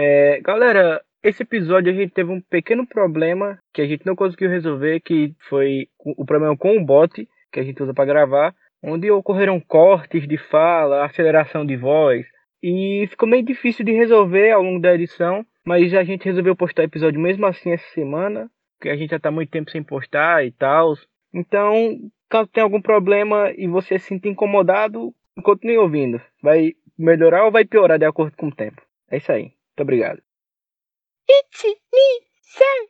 É, galera, esse episódio a gente teve um pequeno problema que a gente não conseguiu resolver, que foi o problema com o bot que a gente usa para gravar, onde ocorreram cortes de fala, aceleração de voz, e ficou meio difícil de resolver ao longo da edição, mas a gente resolveu postar episódio mesmo assim essa semana, porque a gente já tá muito tempo sem postar e tal. Então, caso tenha algum problema e você se sinta incomodado, continue ouvindo. Vai melhorar ou vai piorar de acordo com o tempo. É isso aí. Muito obrigado. It's me, Sam.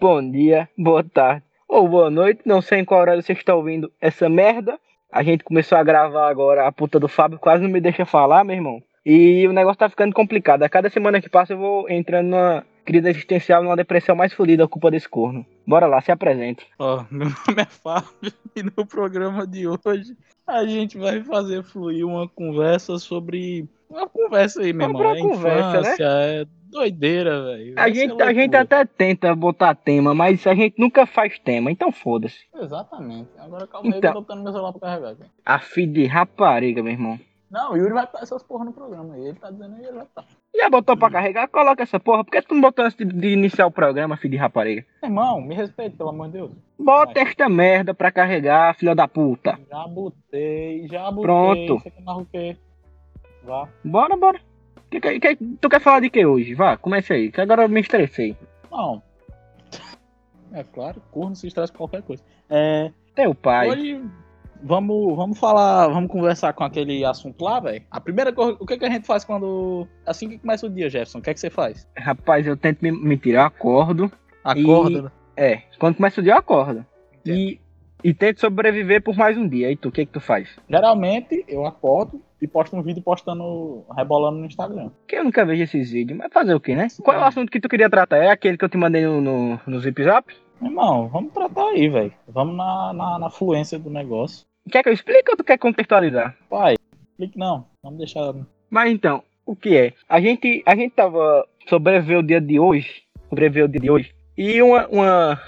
Bom dia, boa tarde ou boa noite. Não sei em qual horário você está ouvindo essa merda. A gente começou a gravar agora. A puta do Fábio quase não me deixa falar, meu irmão. E o negócio tá ficando complicado. A cada semana que passa eu vou entrando numa crise existencial, numa depressão mais fodida, a culpa desse corno. Bora lá, se apresente. Ó, oh, meu nome é Fábio e no programa de hoje a gente vai fazer fluir uma conversa sobre. Uma conversa aí, meu irmão. É conversa, né? infância, né? é doideira, velho. A gente, a gente até tenta botar tema, mas a gente nunca faz tema, então foda-se. Exatamente. Agora calma então, aí, eu tô botando meu celular pra carregar. Aqui. A filha de rapariga, meu irmão. Não, o Yuri vai estar essas porra no programa. Ele tá dizendo aí, ele vai estar. Já botou pra carregar? Coloca essa porra. Por que tu não botou antes de iniciar o programa, filho de rapariga? Irmão, me respeite, pelo amor de Deus. Bota Vai. esta merda pra carregar, filha da puta. Já botei, já botei. Pronto. Você quer o quê? Vá. Bora, bora. Que, que, que, tu quer falar de que hoje? Vá, comece aí, que agora eu me estressei. Não. É claro, corno se estressa com qualquer coisa. É. Teu pai. Hoje Vamos, vamos falar, vamos conversar com aquele assunto lá, velho. A primeira coisa, o que, que a gente faz quando. Assim que começa o dia, Jefferson? O que é que você faz? Rapaz, eu tento me, me tirar, acordo. Acordo, e... né? É, quando começa o dia, eu acordo. É. E, e tento sobreviver por mais um dia. E tu, o que que tu faz? Geralmente, eu acordo e posto um vídeo postando, rebolando no Instagram. Que eu nunca vejo esses vídeos, mas fazer o que, né? Qual é o assunto que tu queria tratar? É aquele que eu te mandei no, no, no Zip Zap? Irmão, vamos tratar aí, velho. Vamos na, na, na fluência do negócio. Quer que eu explique ou tu quer contextualizar? Pai, explique não. Vamos deixar. Mas então, o que é? A gente, a gente tava sobreviver o dia de hoje. Sobreviver o dia de hoje. E uma, uma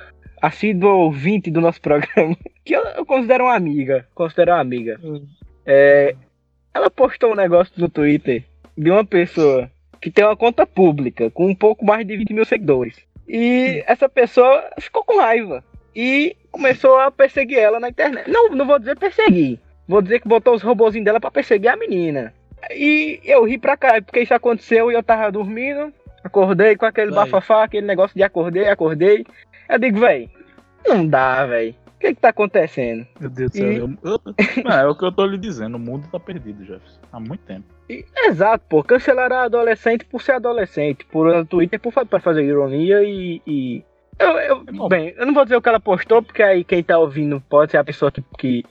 assídua ouvinte do nosso programa, que eu, eu considero uma amiga. Considero uma amiga. Hum. É, ela postou um negócio no Twitter de uma pessoa que tem uma conta pública com um pouco mais de 20 mil seguidores. E hum. essa pessoa ficou com raiva e começou a perseguir ela na internet. Não, não vou dizer perseguir. Vou dizer que botou os robôzinhos dela para perseguir a menina. E eu ri pra cá, porque isso aconteceu e eu tava dormindo. Acordei com aquele véi. bafafá, aquele negócio de acordei, acordei. Eu digo, véi, não dá, véi. O que que tá acontecendo? Meu Deus do céu. Eu, eu, não, é o que eu tô lhe dizendo. O mundo tá perdido, Jefferson. Há muito tempo. E, exato, pô. Cancelaram a adolescente por ser adolescente. Por Twitter por, pra fazer ironia e, e eu, eu, bem, eu não vou dizer o que ela postou, porque aí quem tá ouvindo pode ser a pessoa que, que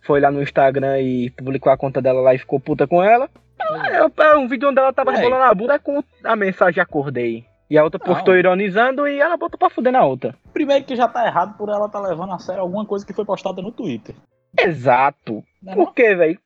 foi lá no Instagram e publicou a conta dela lá e ficou puta com ela. É, é um vídeo onde ela tava é. rebolando a bunda com a mensagem acordei. E a outra postou não. ironizando e ela botou pra fuder na outra. Primeiro que já tá errado por ela tá levando a sério alguma coisa que foi postada no Twitter. Exato. Não é por quê, velho?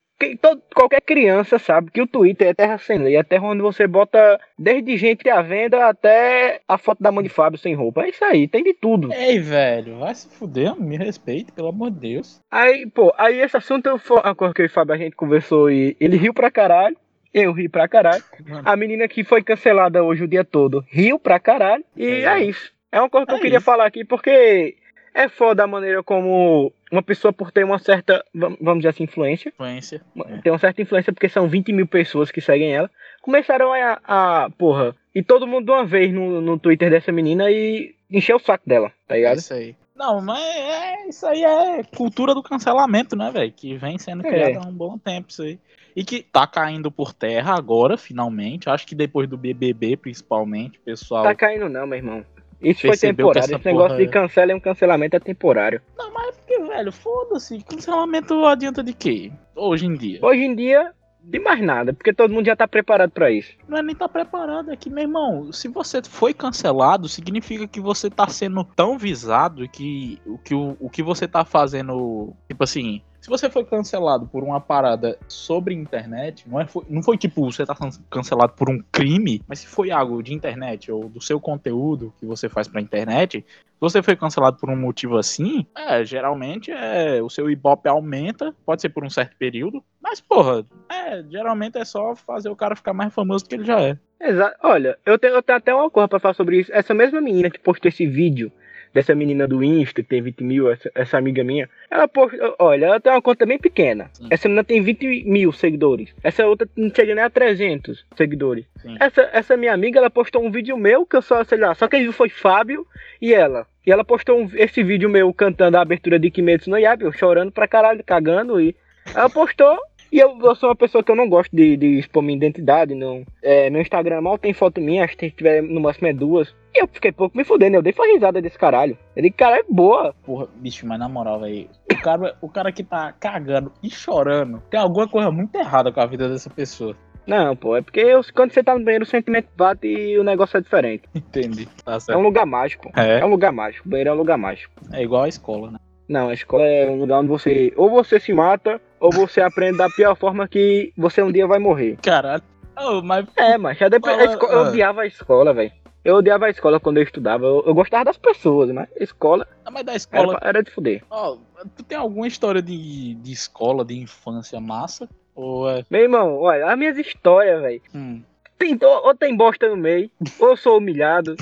qualquer criança sabe que o Twitter é terra sem lei, é terra onde você bota desde gente à venda até a foto da mãe de Fábio sem roupa. É isso aí, tem de tudo. Ei, velho, vai se fuder, me respeite, pelo amor de Deus. Aí, pô, aí esse assunto foi uma coisa que o Fábio a gente conversou e ele riu pra caralho. Eu ri pra caralho. Mano. A menina que foi cancelada hoje o dia todo riu pra caralho. E é, é isso. É uma coisa que é eu queria isso. falar aqui porque é foda a maneira como uma pessoa, por ter uma certa, vamos dizer assim, influência. Influência. É. Tem uma certa influência porque são 20 mil pessoas que seguem ela. Começaram a, a porra, e todo mundo de uma vez no, no Twitter dessa menina e encheu o saco dela, tá ligado? É isso aí. Não, mas é, isso aí é cultura do cancelamento, né, velho? Que vem sendo criada é. há um bom tempo, isso aí. E que tá caindo por terra agora, finalmente. Acho que depois do BBB, principalmente, pessoal. Tá caindo não, meu irmão. Isso foi temporário. Esse negócio de é- cancela e um cancelamento é temporário. Não, mas é porque, velho, foda-se. Cancelamento adianta de quê? Hoje em dia. Hoje em dia, de mais nada, porque todo mundo já tá preparado para isso. Não é nem tá preparado, é que, meu irmão, se você foi cancelado, significa que você tá sendo tão visado que o que, o, o que você tá fazendo, tipo assim, Se você foi cancelado por uma parada sobre internet, não, é, foi, não foi tipo você tá cancelado por um crime, mas se foi algo de internet ou do seu conteúdo que você faz pra internet, se você foi cancelado por um motivo assim, é, geralmente é, o seu Ibope aumenta, pode ser por um certo período, mas porra, é, geralmente é só fazer o cara ficar mais famoso do que ele já é. Exato. Olha, eu tenho, eu tenho até uma coisa pra falar sobre isso. Essa mesma menina que postou esse vídeo dessa menina do Insta, que tem 20 mil, essa, essa amiga minha, ela posta, olha, ela tem uma conta bem pequena. Sim. Essa menina tem 20 mil seguidores. Essa outra não chega nem a 300 seguidores. Essa, essa minha amiga, ela postou um vídeo meu, que eu só, sei lá, só quem viu foi Fábio e ela. E ela postou um, esse vídeo meu cantando a abertura de Kimetsu no Yaiba, eu chorando pra caralho, cagando, e ela postou e eu, eu, sou uma pessoa que eu não gosto de, de expor minha identidade. Não. É, meu Instagram mal tem foto minha, acho que tiver no máximo é duas. E eu fiquei pouco me fudendo, eu dei foi risada desse caralho. Ele, cara, é boa. Porra, bicho, mas na moral, velho. O cara, o cara que tá cagando e chorando, tem alguma coisa muito errada com a vida dessa pessoa. Não, pô, é porque eu, quando você tá no banheiro o sentimento bate e o negócio é diferente. Entendi. Tá é um lugar mágico. É. é um lugar mágico. O banheiro é um lugar mágico. É igual a escola, né? Não, a escola é um lugar onde você ou você se mata ou você aprende da pior forma que você um dia vai morrer. Caralho. Oh, mas... É, mas já depois Fala... escola, eu ah. odiava a escola, velho. Eu odiava a escola quando eu estudava. Eu, eu, gostava das pessoas, mas escola. Ah, mas da escola. Era, era de fuder. Oh, tu tem alguma história de, de escola, de infância massa? Ou é... Meu irmão, olha, as minhas histórias, velho. Hum. Tem, ou, ou tem bosta no meio, ou eu sou humilhado,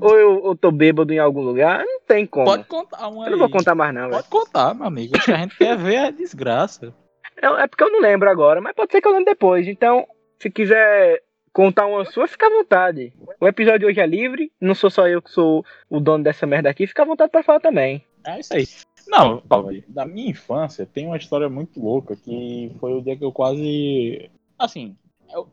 ou eu, eu tô bêbado em algum lugar, não tem como. Pode contar uma Eu não vou contar mais não, Pode contar, meu amigo. O que a gente quer ver é a desgraça. É, é porque eu não lembro agora, mas pode ser que eu lembre depois. Então, se quiser contar uma sua, fica à vontade. O episódio hoje é livre, não sou só eu que sou o dono dessa merda aqui, fica à vontade pra falar também. É isso aí. Não, da minha infância tem uma história muito louca que foi o dia que eu quase. Assim,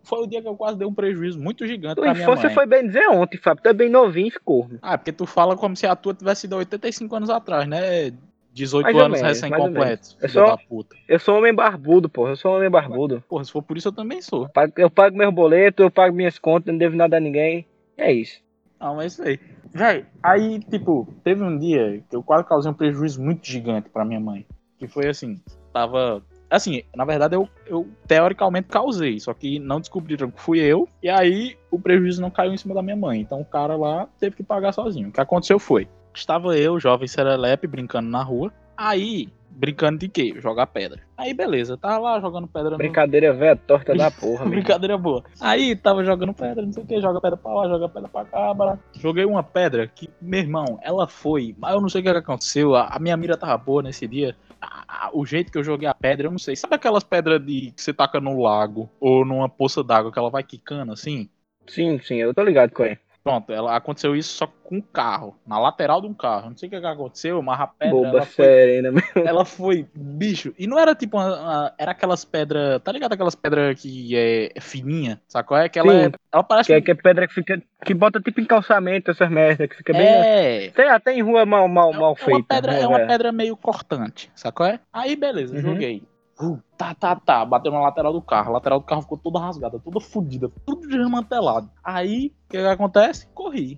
foi o dia que eu quase dei um prejuízo muito gigante Tua pra minha mãe. Você foi bem dizer ontem, Fábio. Tu é bem novinho ficou. Ah, porque tu fala como se a tua tivesse sido 85 anos atrás, né? 18 mais anos recém-completos. Eu, sou, eu sou homem barbudo, pô. Eu sou homem barbudo. Porra, se for por isso, eu também sou. Eu pago, eu pago meus boletos, eu pago minhas contas, não devo nada a ninguém. É isso. Ah, mas é isso aí. Véi, aí, tipo, teve um dia que eu quase causei um prejuízo muito gigante pra minha mãe. Que foi assim, tava Assim, na verdade, eu, eu teoricamente causei, só que não descobriram que fui eu, e aí o prejuízo não caiu em cima da minha mãe. Então o cara lá teve que pagar sozinho. O que aconteceu foi: estava eu, jovem serelepe, brincando na rua. Aí Brincando de quê? Jogar pedra. Aí beleza, tava lá jogando pedra. Brincadeira no... velha, torta da porra. Brincadeira boa. Aí tava jogando pedra, não sei o que, joga pedra pra lá, joga pedra pra cá, bara. Joguei uma pedra que, meu irmão, ela foi. Mas eu não sei o que aconteceu. A, a minha mira tava boa nesse dia. A, a, o jeito que eu joguei a pedra, eu não sei. Sabe aquelas pedras de que você taca no lago ou numa poça d'água que ela vai quicando assim? Sim, sim, eu tô ligado com ele. Pronto, ela aconteceu isso só com um carro, na lateral de um carro. Não sei o que, que aconteceu, mas a pedra. Boba ela foi. Ela foi, bicho. E não era tipo uma, uma, Era aquelas pedras. Tá ligado? Aquelas pedras que é fininha, sacou? É que ela, é, ela parece. Que, é, que é pedra que fica. Que bota tipo em calçamento essas merdas, que fica bem. É. Tem até em rua mal, mal, é, mal é feita. Pedra, é uma pedra meio cortante, sacou? É? Aí beleza, uhum. joguei. Tá, tá, tá. Bateu na lateral do carro. A lateral do carro ficou toda rasgada, toda fodida, tudo desmantelado. Aí, o que, que acontece? Corri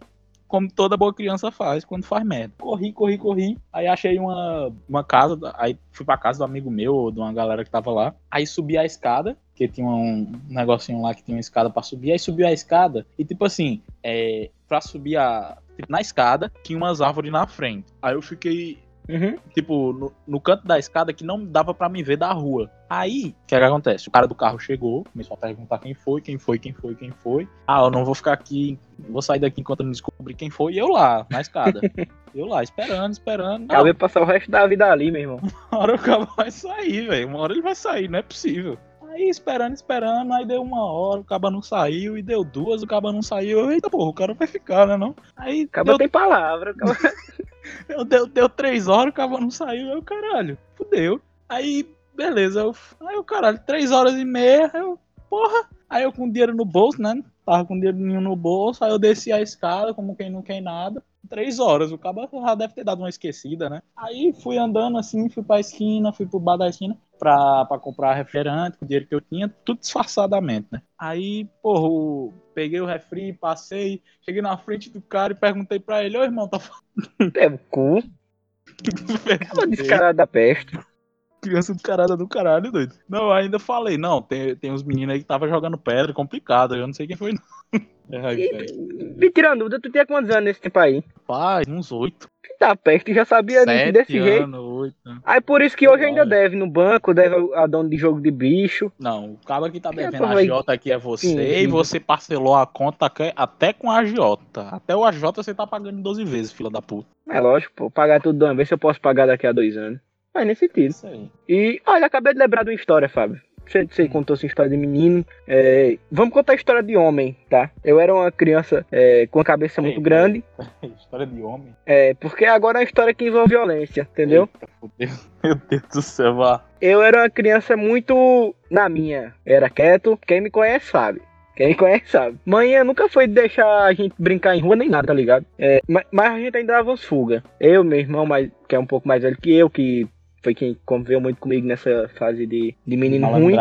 como toda boa criança faz quando faz merda. Corri, corri, corri. Aí achei uma, uma casa, aí fui pra casa do amigo meu, de uma galera que tava lá. Aí subi a escada, que tinha um negocinho lá que tinha uma escada para subir. Aí subiu a escada e, tipo assim, é, pra subir a. Tipo, na escada, tinha umas árvores na frente. Aí eu fiquei Uhum. Tipo, no, no, canto da escada que não dava para me ver da rua. Aí, o que, é que acontece? O cara do carro chegou, começou a perguntar quem foi, quem foi, quem foi, quem foi. Ah, eu não vou ficar aqui, vou sair daqui enquanto eu não descobrir quem foi. E eu lá, na escada. eu lá, esperando, esperando. Acabei de passar o resto da vida ali, meu irmão. Uma hora o cara vai sair, velho. Uma hora ele vai sair, não é possível. Aí esperando, esperando, aí deu uma hora, o caba não saiu, e deu duas, o caba não saiu. Eita porra, o cara vai ficar, né não? Aí. Caba deu... tem palavra, caba... deu, deu três horas, o caba não saiu, aí o caralho, fudeu. Aí, beleza, eu... aí o caralho, três horas e meia, eu, porra. Aí eu com dinheiro no bolso, né? Tava com dinheiro no bolso, aí eu desci a escada, como quem não quer nada três horas. O cabo já deve ter dado uma esquecida, né? Aí fui andando assim, fui pra esquina, fui pro bar da esquina pra, pra comprar refrigerante, com o dinheiro que eu tinha, tudo disfarçadamente, né? Aí, porra, peguei o refri, passei, cheguei na frente do cara e perguntei pra ele, ô irmão, tá É o cu. Aquela descarada da peste. Criança do caralho do caralho, doido. Não, ainda falei, não, tem, tem uns meninos aí que tava jogando pedra complicado, eu não sei quem foi, não. É, e, me tirando tu tinha quantos anos nesse tempo aí? Pai, uns oito. Tá perto, já sabia Sete desse anos, jeito. Oito. Aí por isso que hoje ainda deve no banco, deve a dono de jogo de bicho. Não, o cara que tá devendo a agiota aqui é você sim, sim. e você parcelou a conta até com a agiota. Até o agiota você tá pagando 12 vezes, fila da puta. É lógico, pô, pagar tudo de uma vez se eu posso pagar daqui a dois anos. Faz nesse sentido. Isso aí. E, olha, acabei de lembrar de uma história, Fábio. Você, você contou sua história de menino. É, vamos contar a história de homem, tá? Eu era uma criança é, com a cabeça muito grande. história de homem? É, porque agora é uma história que envolve violência, entendeu? Eita, meu Deus do céu, vá. Eu era uma criança muito na minha. Era quieto. Quem me conhece sabe. Quem me conhece sabe. Manhã nunca foi deixar a gente brincar em rua nem nada, tá ligado? É, mas, mas, a gente ainda dava fuga. Eu, meu irmão, mais, que é um pouco mais velho que eu, que foi quem conviveu muito comigo nessa fase de, de menino ruim.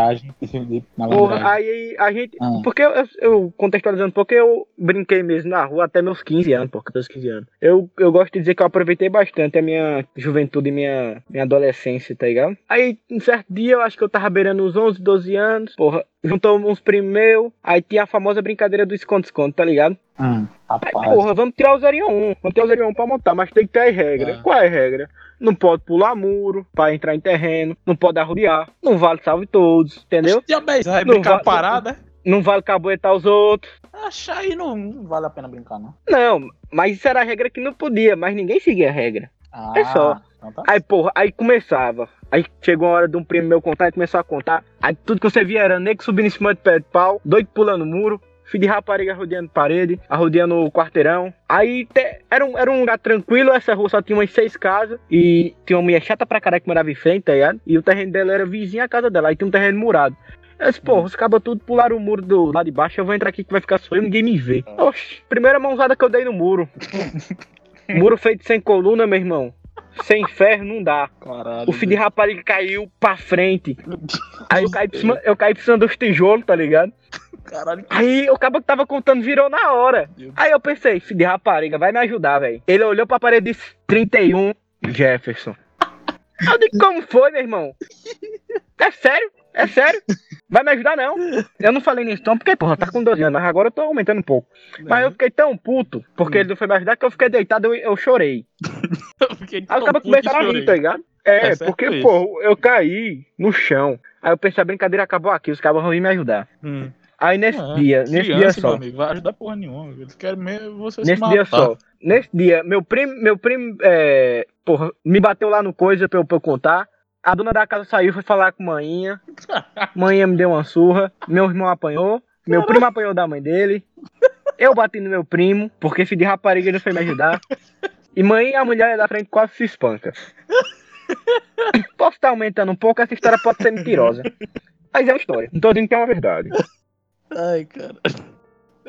Porra, aí a gente. Ah. Porque eu, eu, contextualizando, porque eu brinquei mesmo na rua até meus 15 anos, por 14, 15 anos. Eu, eu gosto de dizer que eu aproveitei bastante a minha juventude e minha, minha adolescência, tá ligado? Aí, um certo dia, eu acho que eu tava beirando uns 11, 12 anos, porra, juntou uns primeiros, aí tinha a famosa brincadeira do esconde-esconde, tá ligado? Hum, aí, porra, vamos tirar o 01, vamos tirar o 01 pra montar, mas tem que ter a regra. É. Qual é a regra? não pode pular muro para entrar em terreno, não pode arrodear, não vale salve todos, entendeu? Vai brincar vale, parada, Não vale caboetar os outros. Acha aí não, não, vale a pena brincar, não. Não, mas isso era a regra que não podia, mas ninguém seguia a regra. Ah, é só. Então tá. Aí, porra, aí começava. Aí chegou a hora de um primo meu contar e começou a contar. Aí tudo que você via era nego subindo em cima de pé de pau, doido pulando muro, filho de rapariga rodeando parede, rodeando o quarteirão. Aí te, era, um, era um lugar tranquilo, essa rua só tinha umas seis casas. E tinha uma mulher chata pra caralho que morava em frente, tá ligado? E o terreno dela era vizinho à casa dela. Aí tinha um terreno murado. Eu disse, pô, os cabos tudo pularam o muro do lado de baixo, eu vou entrar aqui que vai ficar só eu, ninguém me vê. Oxi, primeira mãozada que eu dei no muro. muro feito sem coluna, meu irmão. Sem ferro não dá. Caralho, o filho de rapariga caiu pra frente. Aí eu caí, por cima, eu caí por cima dos tijolos, tá ligado? Caralho. Aí o cabo que tava contando virou na hora. Aí eu pensei, filho de rapariga, vai me ajudar, velho. Ele olhou pra parede e disse: 31, Jefferson. eu digo, como foi, meu irmão? É sério? É sério? Vai me ajudar, não. Eu não falei nisso, não, porque, porra, tá com 12 anos, mas agora eu tô aumentando um pouco. Mas eu fiquei tão puto, porque ele não foi me ajudar, que eu fiquei deitado e eu, eu chorei. eu fiquei Aí o cara começou a rir, tá ligado? É, é porque, pô, eu caí no chão. Aí eu pensei, a brincadeira acabou aqui, os cabos vão vir me ajudar. Hum. Aí nesse é, dia, nesse criança, dia só. Amigo, vai ajudar porra nenhuma. Eles querem mesmo você Nesse dia só. Nesse dia, meu primo, meu primo, é, porra, me bateu lá no coisa pra eu, pra eu contar. A dona da casa saiu, foi falar com manhinha. manhinha me deu uma surra. Meu irmão apanhou. Meu primo apanhou da mãe dele. Eu bati no meu primo, porque filho de rapariga não foi me ajudar. E mãe, a mulher da frente quase se espanca. Posso estar aumentando um pouco, essa história pode ser mentirosa. Mas é uma história. Não tô dizendo que é uma verdade. Ai, cara.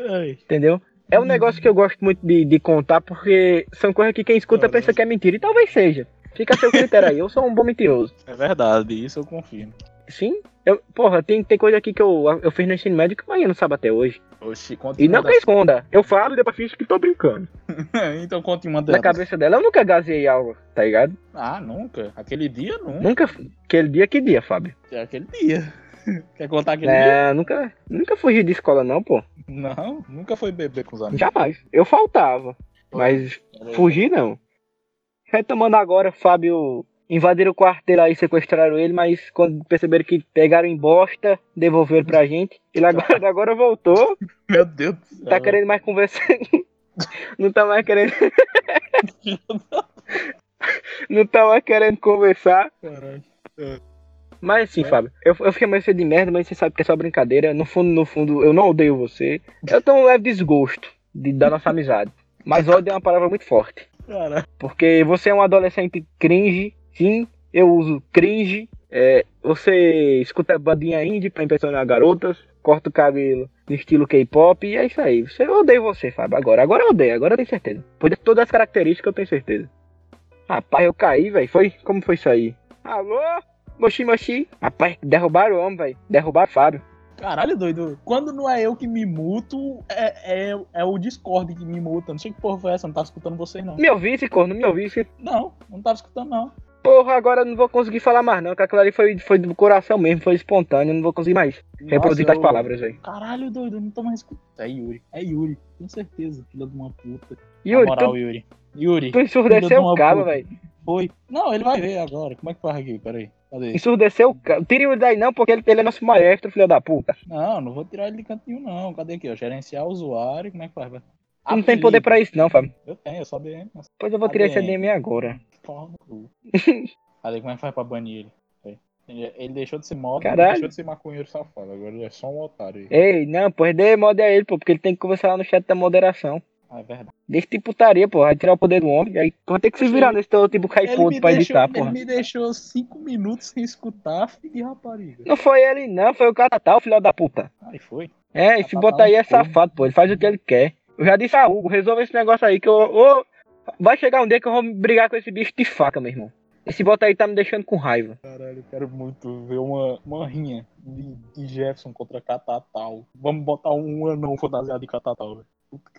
Ai. Entendeu? É um negócio que eu gosto muito de, de contar, porque são coisas que quem escuta pensa que é mentira. E talvez seja. Fica a seu critério aí. Eu sou um bom mentiroso. É verdade, isso eu confirmo. Sim. Eu, porra, tem, tem coisa aqui que eu, eu fiz no ensino médio que amanhã não sabe até hoje. Oxi, e não que esconda. Eu falo e depois finge que tô brincando. então conte uma delas. Na cabeça dela eu nunca gazei algo, tá ligado? Ah, nunca? Aquele dia nunca. Nunca. Aquele dia que dia, Fábio? É aquele dia. Quer contar aquele é, dia? Nunca, nunca fugi de escola, não, pô. Não, nunca foi beber com os amigos. Jamais. Eu faltava. Mas fugir não. Retomando agora, Fábio invadiram o quartel aí, sequestraram ele, mas quando perceberam que pegaram em bosta, devolveram pra gente. Ele agora, agora voltou. Meu Deus do céu. Tá querendo mais conversar. Não tá mais querendo. Não tá mais querendo conversar. Caralho. Mas assim, é. Fábio, eu, eu fiquei mais de merda, mas você sabe que é só brincadeira. No fundo, no fundo, eu não odeio você. Eu tenho um leve desgosto de, da nossa amizade. Mas ódio é uma palavra muito forte. Cara. Porque você é um adolescente cringe, sim, eu uso cringe. É, você escuta bandinha indie pra impressionar garotas, corta o cabelo no estilo K-pop e é isso aí. Você, eu odeio você, Fábio, agora. Agora eu odeio, agora eu tenho certeza. Por todas as características eu tenho certeza. Rapaz, eu caí, velho. Foi? Como foi isso aí? Alô? Moshi Moshi. Rapaz, derrubaram o homem, velho. Derrubaram o Fábio. Caralho, doido. Quando não é eu que me muto, é, é, é o Discord que me muta. Não sei que porra foi essa, não tava escutando vocês, não. Me ouvisse, corno, me ouvisse. Não, não tava escutando, não. Porra, agora eu não vou conseguir falar mais não, que aquilo ali foi, foi do coração mesmo, foi espontâneo, não vou conseguir mais reproduzir Nossa, as eu- palavras, velho. Caralho, doido, não tô mais escutando. É Yuri. É Yuri. Com certeza, filha de uma puta. Yuri, Na moral, tu, Yuri. Yuri. tu ensurdeceu o cabo, velho. Foi. Não, ele vai ver agora. Como é que faz aqui? Peraí. Cadê? Ensurdeceu o cabo. Tire o daí não, porque ele, ele é nosso maestro, filho da puta. Não, não vou tirar ele de cantinho, não. Cadê aqui, ó? Gerenciar o usuário. Como é que faz? Tu não tem poder pra isso não, Fábio. Eu tenho, eu só DM. mas Pois eu vou tirar esse ADM. ADM agora. Porra no cu. Cadê? Como é que faz pra banir ele? Peraí. Ele, ele deixou de ser Caralho. deixou de ser maconheiro safado. Agora ele é só um otário aí. Ei, não, pois dê mod a ele, pô, porque ele tem que conversar lá no chat da moderação. Ah, é verdade. Deixa de putaria, pô, vai tirar o poder do homem, aí tu vai ter que se virar nesse teu tipo caipudo pra deixou, editar, ele porra. me deixou cinco minutos sem escutar, filho de rapariga. Não foi ele não, foi o Catatal, filho da puta. Aí foi. É, esse Catatal botar aí é é safado, pô, ele faz o que ele quer. Eu já disse a Hugo, resolva esse negócio aí que eu... vai chegar um dia que eu vou brigar com esse bicho de faca, meu irmão. Esse bota aí tá me deixando com raiva. Caralho, eu quero muito ver uma, uma rinha de, de Jefferson contra Catatal. Vamos botar um anão fantasiado de Catatal, velho.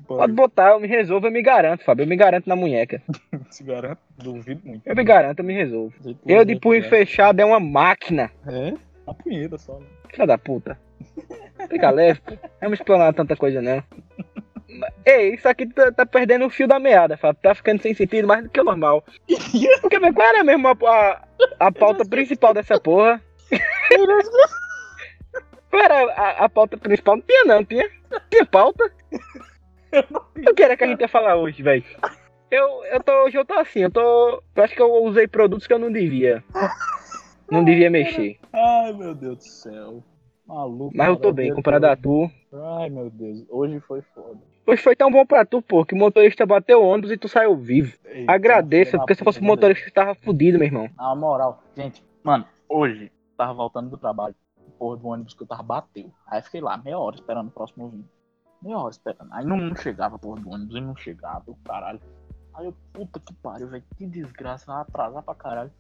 Pode botar, eu me resolvo, eu me garanto, Fábio. Eu me garanto na munheca. Se garante, duvido muito. Eu me garanto, eu me resolvo. Jeito Eu de punho é. fechado é uma máquina. É? A punheta só, né? Filha da puta. Fica leve, pô. Não vamos explanar tanta coisa, não. Ei, isso aqui tá, tá perdendo o fio da meada, Fábio. Tá ficando sem sentido mais do que o normal. Porque, qual era mesmo a, a, a pauta principal dessa porra? Qual era a, a pauta principal? Não tinha, não, tinha. Tinha pauta? O que era que a gente ia falar hoje, velho? Eu, eu tô, hoje eu tô assim, eu tô. Eu acho que eu usei produtos que eu não devia. Não devia mexer. Ai, meu Deus do céu. Maluco. Mas eu tô bem, comparado a tu. Ai, meu Deus. Hoje foi foda. Hoje foi tão bom pra tu, pô, que o motorista bateu o ônibus e tu saiu vivo. Eita, Agradeça, porque se fosse o meu motorista, tu tava fudido, meu irmão. Na moral, gente, mano, hoje tava voltando do trabalho. Porra do ônibus que eu tava bateu. Aí fiquei lá, meia hora esperando o próximo vindo. Meia hora esperando. Aí não, não chegava, porra do ônibus, e não chegava, o caralho. Aí eu, puta que pariu, velho, que desgraça, vai atrasar pra caralho.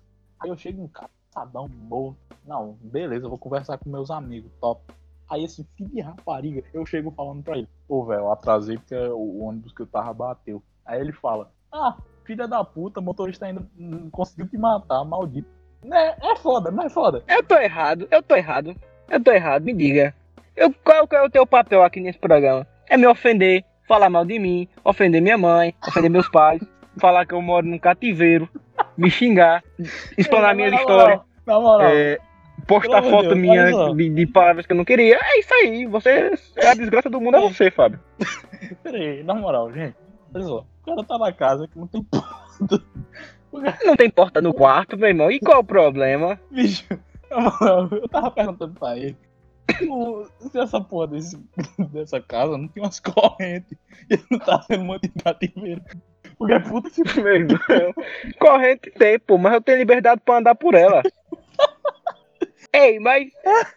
Aí eu chego em casa, sadão, morto. Não, beleza, eu vou conversar com meus amigos, top. Aí esse filho de rapariga, eu chego falando pra ele, pô, velho, eu atrasei porque o ônibus que eu tava bateu. Aí ele fala, ah, filha da puta, motorista ainda não conseguiu te matar, maldito. É, é foda, não é foda. Eu tô errado, eu tô errado. Eu tô errado, me diga. Eu, qual, qual é o teu papel aqui nesse programa? É me ofender, falar mal de mim, ofender minha mãe, ofender meus pais, falar que eu moro num cativeiro, me xingar, explanar Na minhas moral, histórias, Na moral, é, postar Pelo foto Deus, minha de, de palavras que eu não queria. É isso aí, você. É a desgraça do mundo é você, Fábio. peraí, na moral, gente. Olha só, o cara tá na casa que não tem porta. Cara, Não tem porta no quarto, meu irmão. E qual o problema? bicho, na moral, eu tava perguntando pra ele. o- Se essa porra desse, dessa casa não tem umas correntes e não tá sendo muito de cativeiro. Porque é puta que Meu irmão. Corrente tem, pô, mas eu tenho liberdade pra andar por ela. Ei, mas.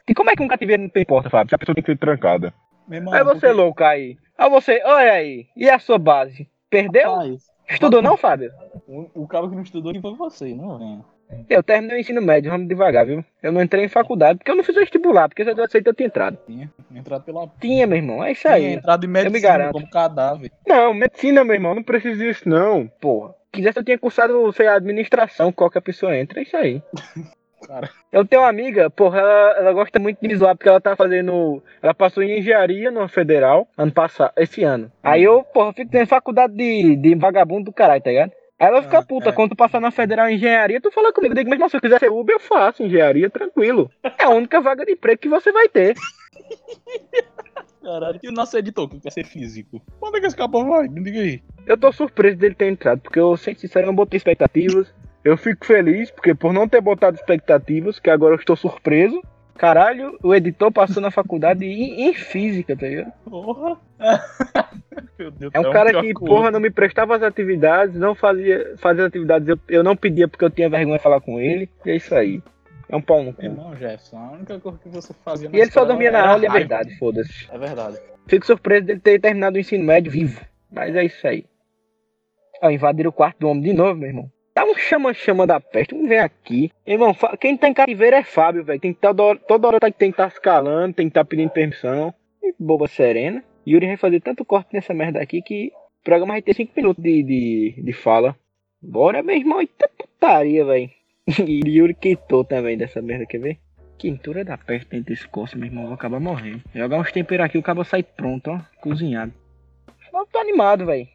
E como é que um cativeiro não tem porta, Fábio? Se a pessoa tem que ser trancada. Irmão, Aí você porque- louco aí. Aí você, olha aí. E a sua base? Perdeu? Rapaz, Estudou não, Fábio? o, o cara que não estudou aqui foi você, não venha. Eu terminei o ensino médio, vamos devagar, viu? Eu não entrei em faculdade, porque eu não fiz vestibular, porque se eu feito eu tinha entrado. Tinha entrado pela. Tinha, meu irmão, é isso Tinha aí. entrado em medicina garanto. como cadáver. Não, medicina, meu irmão, não precisa disso, não. Porra. Quisesse eu tinha cursado, sei lá, administração, qualquer pessoa entra, é isso aí. Cara. Eu tenho uma amiga, porra, ela, ela gosta muito de me zoar, porque ela tá fazendo. Ela passou em engenharia numa federal ano passado, esse ano. Aí eu, porra, fico tendo faculdade de, de vagabundo do caralho, tá ligado? Aí ela fica Ah, puta, é. quando tu passar na federal em engenharia, tu fala comigo, digo, mas se eu quiser ser Uber, eu faço engenharia, tranquilo. É a única vaga de emprego que você vai ter. Caralho, e o nosso editor que quer ser físico? Quando é que esse capa vai? Me diga aí. Eu tô surpreso dele ter entrado, porque eu, sendo sincero, não botei expectativas. Eu fico feliz, porque por não ter botado expectativas, que agora eu estou surpreso. Caralho, o editor passou na faculdade em, em física, tá ligado? Porra. Meu Deus, É um tá cara que, porra, não me prestava as atividades, não fazia, fazia as atividades, eu, eu não pedia porque eu tinha vergonha de falar com ele. E é isso aí. É um pau no cu. Irmão, Jefferson, a única coisa que você fazia E ele só dormia na aula e é verdade, foda-se. É verdade. Fico surpreso dele ter terminado o ensino médio vivo. Mas é isso aí. Ó, invadiram o quarto do homem de novo, meu irmão. Dá um chama-chama da peste. Vamos ver aqui. Irmão, quem tá em cativeiro é Fábio, velho. Tem que tá toda hora, tá- tem que tá escalando, tem que tá pedindo permissão. E boba serena. Yuri vai fazer tanto corte nessa merda aqui que o programa vai ter 5 minutos de, de, de fala. Bora, meu irmão. Eita putaria, velho. E Yuri quitou também dessa merda, quer ver? Quintura da peste dentro desse corpo, meu irmão, eu vou acabar morrendo. Jogar uns temperos aqui, o cabo sai pronto, ó, cozinhado. Mas tô animado, velho.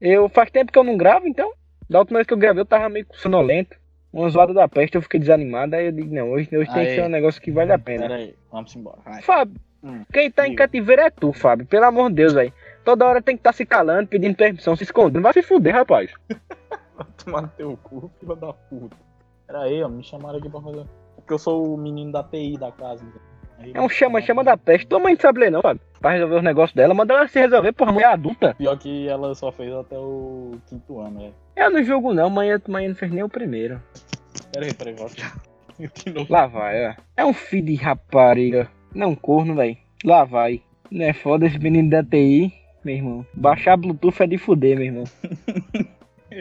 Eu faz tempo que eu não gravo, então. Da última vez que eu gravei, eu tava meio sonolento. Uma zoada da peste, eu fiquei desanimado. Aí eu digo, não, hoje, hoje tem que ser um negócio que vale a pena. Pera aí, vamos embora. Vai. Fábio, Hum, quem tá em cativeiro é tu, Fábio. Pelo amor de Deus, velho. Toda hora tem que estar tá se calando, pedindo permissão, se escondendo. Vai se fuder, rapaz. Vai tomar no teu cu, filha da puta. Pera aí, ó, me chamaram aqui pra fazer. Porque eu sou o menino da TI da casa. entendeu? É um chama-chama da peste. Tua mãe não sabe ler, não. Pra resolver os negócios dela, manda ela se resolver, porra, mulher adulta. Pior que ela só fez até o quinto ano, velho. Eu não julgo, não. Mãe, mãe não fez nem o primeiro. Pera aí, pera aí, volta. Lá vai, ó. É um filho de rapariga. Não corno, velho. Lá vai. Não é foda esse menino da TI, meu irmão. Baixar Bluetooth é de fuder, meu irmão.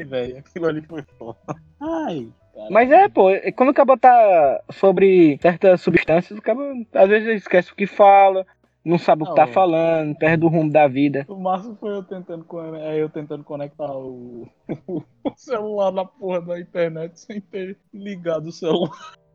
Velho, aquilo ali foi foda. Ai, cara. Mas é, pô, quando o cara tá sobre certas substâncias, o cara às vezes esquece o que fala, não sabe o que tá falando, perde o rumo da vida. O máximo foi eu tentando, con- é, eu tentando conectar o, o celular na porra da internet sem ter ligado o celular.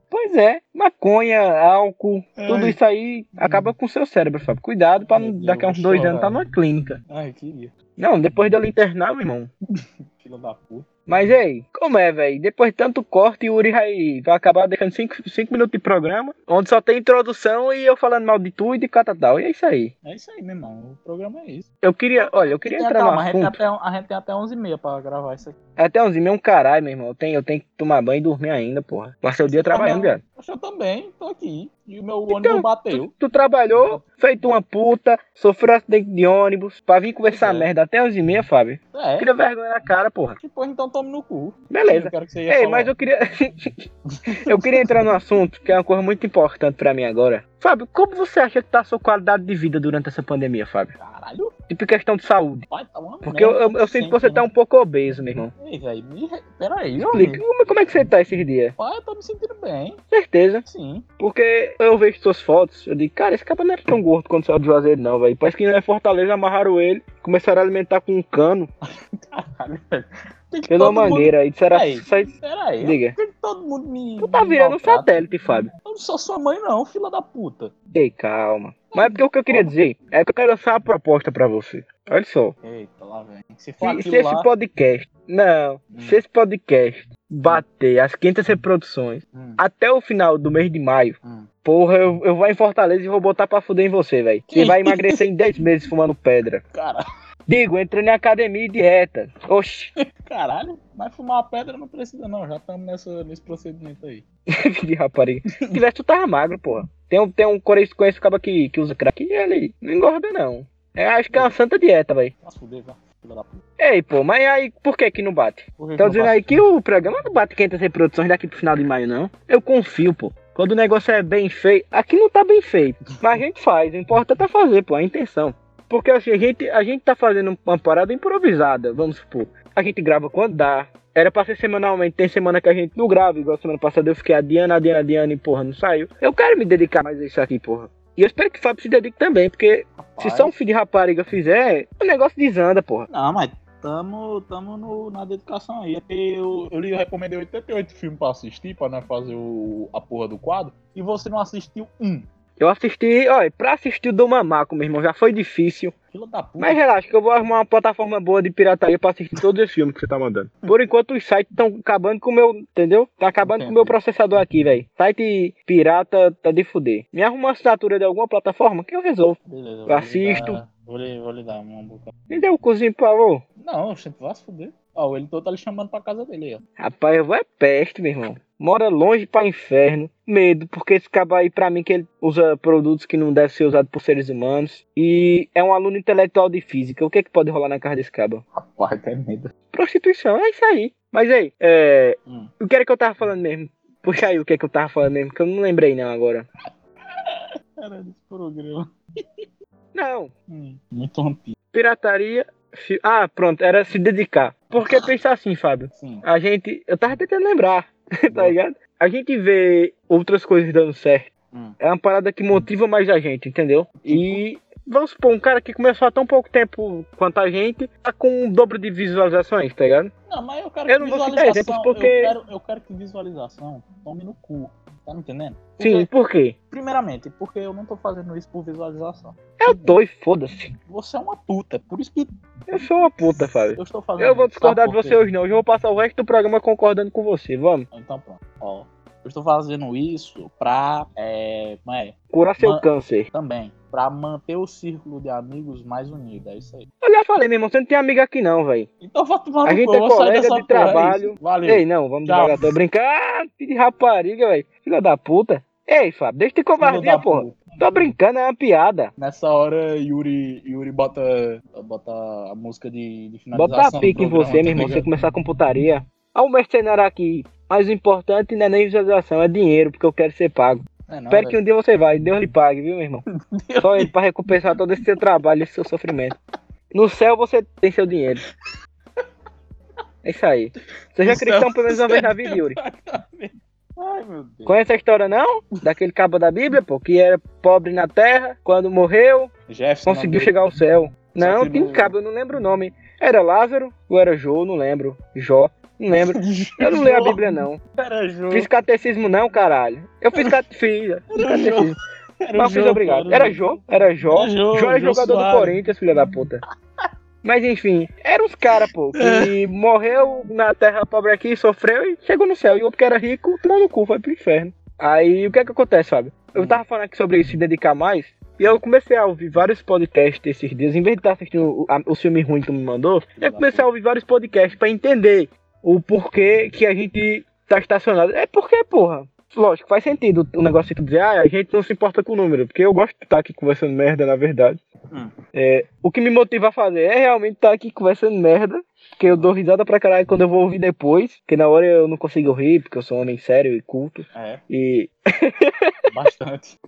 Pois é, maconha, álcool, tudo Ai. isso aí acaba com o seu cérebro, Fábio. Cuidado pra não, Ai, daqui a uns dois chorar. anos tá numa clínica. Ai, queria. Não, depois dela internar, meu irmão. Filha da puta. Mas ei, como é, velho? Depois de tanto corte, o Yuri vai, vai acabar deixando 5 minutos de programa, onde só tem introdução e eu falando mal de tu e de catatal. E é isso aí. É isso aí, meu irmão. O programa é isso. Eu queria, olha, eu queria entrar no mas a, gente tem até, a gente tem até 11h30 pra gravar isso aqui. Até uns e um caralho, meu irmão. Eu tenho, eu tenho que tomar banho e dormir ainda, porra. Passei o dia trabalhando, viado. Eu também, tô aqui. E o meu Então, ônibus bateu. Tu, tu trabalhou, feito uma puta, sofreu acidente de ônibus, pra vir conversar é. merda até uns e meia, Fábio. É, Tira vergonha na cara, porra. depois então tome no cu. Beleza. Que você ia Ei, falar. mas eu queria. eu queria entrar no assunto, que é uma coisa muito importante pra mim agora. Fábio, como você acha que tá a sua qualidade de vida durante essa pandemia, Fábio? Caralho, Tipo questão de saúde. vai, tá Porque eu, merda, eu, eu sinto que você tá um pouco obeso, meu irmão. né? Ei, velho, me... peraí, explica, como, como é que você tá esses dias? Pai, eu tô me sentindo bem. Certeza. Sim. Porque eu vejo suas fotos, eu digo, cara, esse cara não é tão gordo quanto saiu de Juazeiro, não, velho. Parece que não é Fortaleza, amarraram ele, começaram a alimentar com um cano, Caralho, velho. Tem que pela todo mundo- mangueira, e disseram, Aí. sai... Peraí, Diga. que todo mundo me. Tu tá me virando um satélite, Fábio. Eu não sou sua mãe, não, fila da puta. Ei, calma. Mas é porque o que eu queria dizer é que eu quero lançar uma proposta pra você. Olha só. Eita, lá vem. Se Se, se aquilo esse lá. podcast. Não. Hum. Se esse podcast bater as 500 reproduções Hum, até o final do mês de maio, hum. porra, eu, eu vou em Fortaleza e vou botar pra fuder em você, velho. Você vai emagrecer em 10 meses fumando pedra. Cara, Digo, entrando em academia e dieta. Oxi, caralho, mas fumar pedra não precisa, não. Já estamos nesse procedimento aí. de rapariga. Se tivesse, tu tava magro, porra. Tem um, tem um coreano conhece o cara que, que usa crack e ele não engorda, não. É, acho que é uma santa dieta, velho. Da puta. Ei, pô, mas aí por que que não bate? Que que não dizendo passa? aí que o programa não bate 500 reproduções daqui pro final de maio, não. Eu confio, pô. Quando o negócio é bem feito, aqui não tá bem feito, mas a gente faz. O importante é fazer, pô, a intenção. Porque assim, a gente, a gente tá fazendo uma parada improvisada, vamos supor. A gente grava quando dá. Era pra ser semanalmente, tem semana que a gente não grava, igual semana passada eu fiquei adiando, adiando, adiando e porra, não saiu. Eu quero me dedicar mais a isso aqui, porra. E eu espero que o Fábio se dedique também, porque se Rapaz. só um filho de rapariga fizer, o negócio desanda, porra. Não, mas tamo, tamo no, na dedicação aí. É Eu, eu lhe recomendei 88 filmes pra assistir, pra não fazer o, a porra do quadro. E você não assistiu um. Eu assisti, olha, pra assistir o do Mamaco, meu irmão, já foi difícil. Mas relaxa, que eu vou arrumar uma plataforma boa de pirataria pra assistir todos os filmes que você tá mandando. Por enquanto, os sites estão acabando com o meu. Entendeu? Tá acabando com o meu Entendi. processador aqui, velho. Site pirata tá de fuder. Me arruma uma assinatura de alguma plataforma que eu resolvo. Beleza, Eu assisto. Vou, lhe, vou lhe dar uma boca. Me dê um cozinho, por favor. Não, gente, vai se fuder. Ó, o editor tá lhe chamando pra casa dele aí, ó. Rapaz, eu vou é peste, meu irmão. Mora longe pra inferno. Medo, porque esse cabo aí, pra mim, que ele usa produtos que não devem ser usados por seres humanos. E é um aluno intelectual de física. O que é que pode rolar na casa desse cabo? Rapaz, até medo. Prostituição, é isso aí. Mas aí, é. Hum. O que era que eu tava falando mesmo? Puxa aí o que é que eu tava falando mesmo, que eu não lembrei não agora. Era desse programa. Não, Hum, muito antigo. pirataria. Fi- Ah, pronto, era se dedicar. Porque pensar assim, Fábio. Sim. A gente. Eu tava tentando lembrar, tá ligado? A gente vê outras coisas dando certo. Hum. É uma parada que motiva mais a gente, entendeu? E vamos supor, um cara que começou há tão pouco tempo quanto a gente, tá com um dobro de visualizações, tá ligado? Não, mas eu quero Eu que não vou citar visualização. exemplos porque- eu, quero, eu quero que visualização tome no cu. Tá me entendendo? Porque, Sim, por quê? Primeiramente, porque eu não tô fazendo isso por visualização. Eu tô e foda-se. Você é uma puta. Por isso que Eu sou uma puta, Fábio. eu estou fazendo Eu vou isso, discordar de você hoje não. Hoje eu vou passar o resto do programa concordando com você. Vamos. Então pronto. Ó, eu estou fazendo isso pra. É, é? Curar seu câncer. Também. Pra manter o círculo de amigos mais unido. É isso aí. Eu já falei, meu irmão, você não tem amigo aqui não, velho. Então vou tomar A gente é colega de é trabalho. isso. Valeu. Ei, não, vamos Tchau. devagar. Tô brincando. Ah, filho de rapariga, velho. Filha da puta. Ei, Fábio, deixa de covardia, porra. puta. Tô brincando, é uma piada. Nessa hora, Yuri, Yuri bota, bota a música de, de Bota finalização. a pique em você, meu tá irmão, você ligado? começar com putaria. Olha o mercenário aqui. Mas o importante não é nem visualização, é dinheiro, porque eu quero ser pago. É, não, Espero que velho. um dia você vai, Deus lhe pague, viu, meu irmão? Só ele pra recompensar todo esse seu trabalho, esse seu sofrimento. No céu você tem seu dinheiro. É isso aí. No cristão pelo menos uma vez na vida, Yuri. Ai, meu Deus. Conhece a história não? Daquele cabo da Bíblia, pô, que era pobre na terra, quando morreu, Jefferson conseguiu chegar ao céu. Não, que tem no- cabo, eu não lembro o nome. Era Lázaro ou era Jô? Não lembro. Jó? Não lembro. Eu não leio a Bíblia, não. Era Jô. Fiz catecismo, não, caralho. Eu fiz catecismo. Fiz Era Jô. catecismo. Era Mas fiz Jô, obrigado. Era Jô? Era? Era Jô, Jó é Jô jogador do. Corinthians, filha da puta. Mas enfim, eram uns caras, pô, É. que morreu na terra pobre aqui, sofreu e chegou no céu. E o outro que era rico, tomou no cu, foi pro inferno. Aí o que é que acontece, Fábio? Eu tava falando aqui sobre se dedicar mais. E eu comecei a ouvir vários podcasts esses dias, em vez de estar assistindo o, a- o filme ruim que tu me mandou, eu comecei a ouvir vários podcasts pra entender o porquê que a gente tá estacionado. É porque, porra, lógico, faz sentido o negócio de dizer, ah, a gente não se importa com o número, porque eu gosto de estar aqui conversando merda, na verdade. Hum. É, o que me motiva a fazer é realmente estar aqui conversando merda, que eu dou risada pra caralho quando eu vou ouvir depois, que na hora eu não consigo rir, porque eu sou um homem sério e culto. É, E, bastante.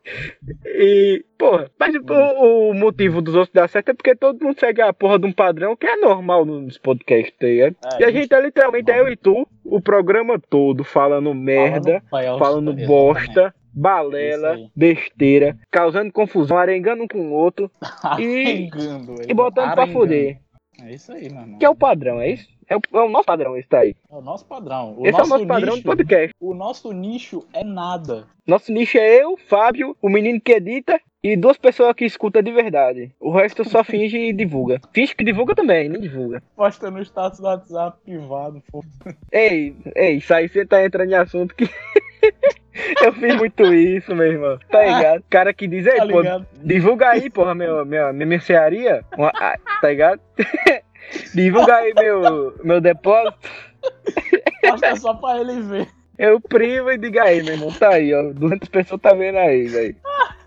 e porra, mas o, o motivo dos outros dar certo é porque todo mundo segue a porra de um padrão que é normal nos podcasts, tá ligado? É, E a gente é literalmente é eu e tu, o programa todo, falando merda, Falando, falando bosta, balela, aí. besteira, causando confusão, arengando um com o outro E- Arengando, e botando pra arengando. É isso aí, irmão. Que é o padrão, é isso? É o, é o nosso padrão esse tá aí. É o nosso padrão. O esse é o nosso nosso padrão de nicho, podcast. O nosso nicho é nada. Nosso nicho é eu, Fábio, o menino que edita e duas pessoas que escutam de verdade. O resto só finge e divulga. Finge que divulga também, nem divulga. Posta no status do WhatsApp privado, pô. Ei, ei, isso aí você tá entrando em assunto que. eu fiz muito isso, meu irmão. Tá ligado? Cara que diz, ei, Tá pô, divulga aí, porra, meu, minha, minha mercearia. Ah, tá ligado? divulga aí meu, meu depósito. Posta só pra ele ver. Eu privo e diga aí, meu irmão. Tá aí, ó. 200 pessoas tá vendo aí, velho.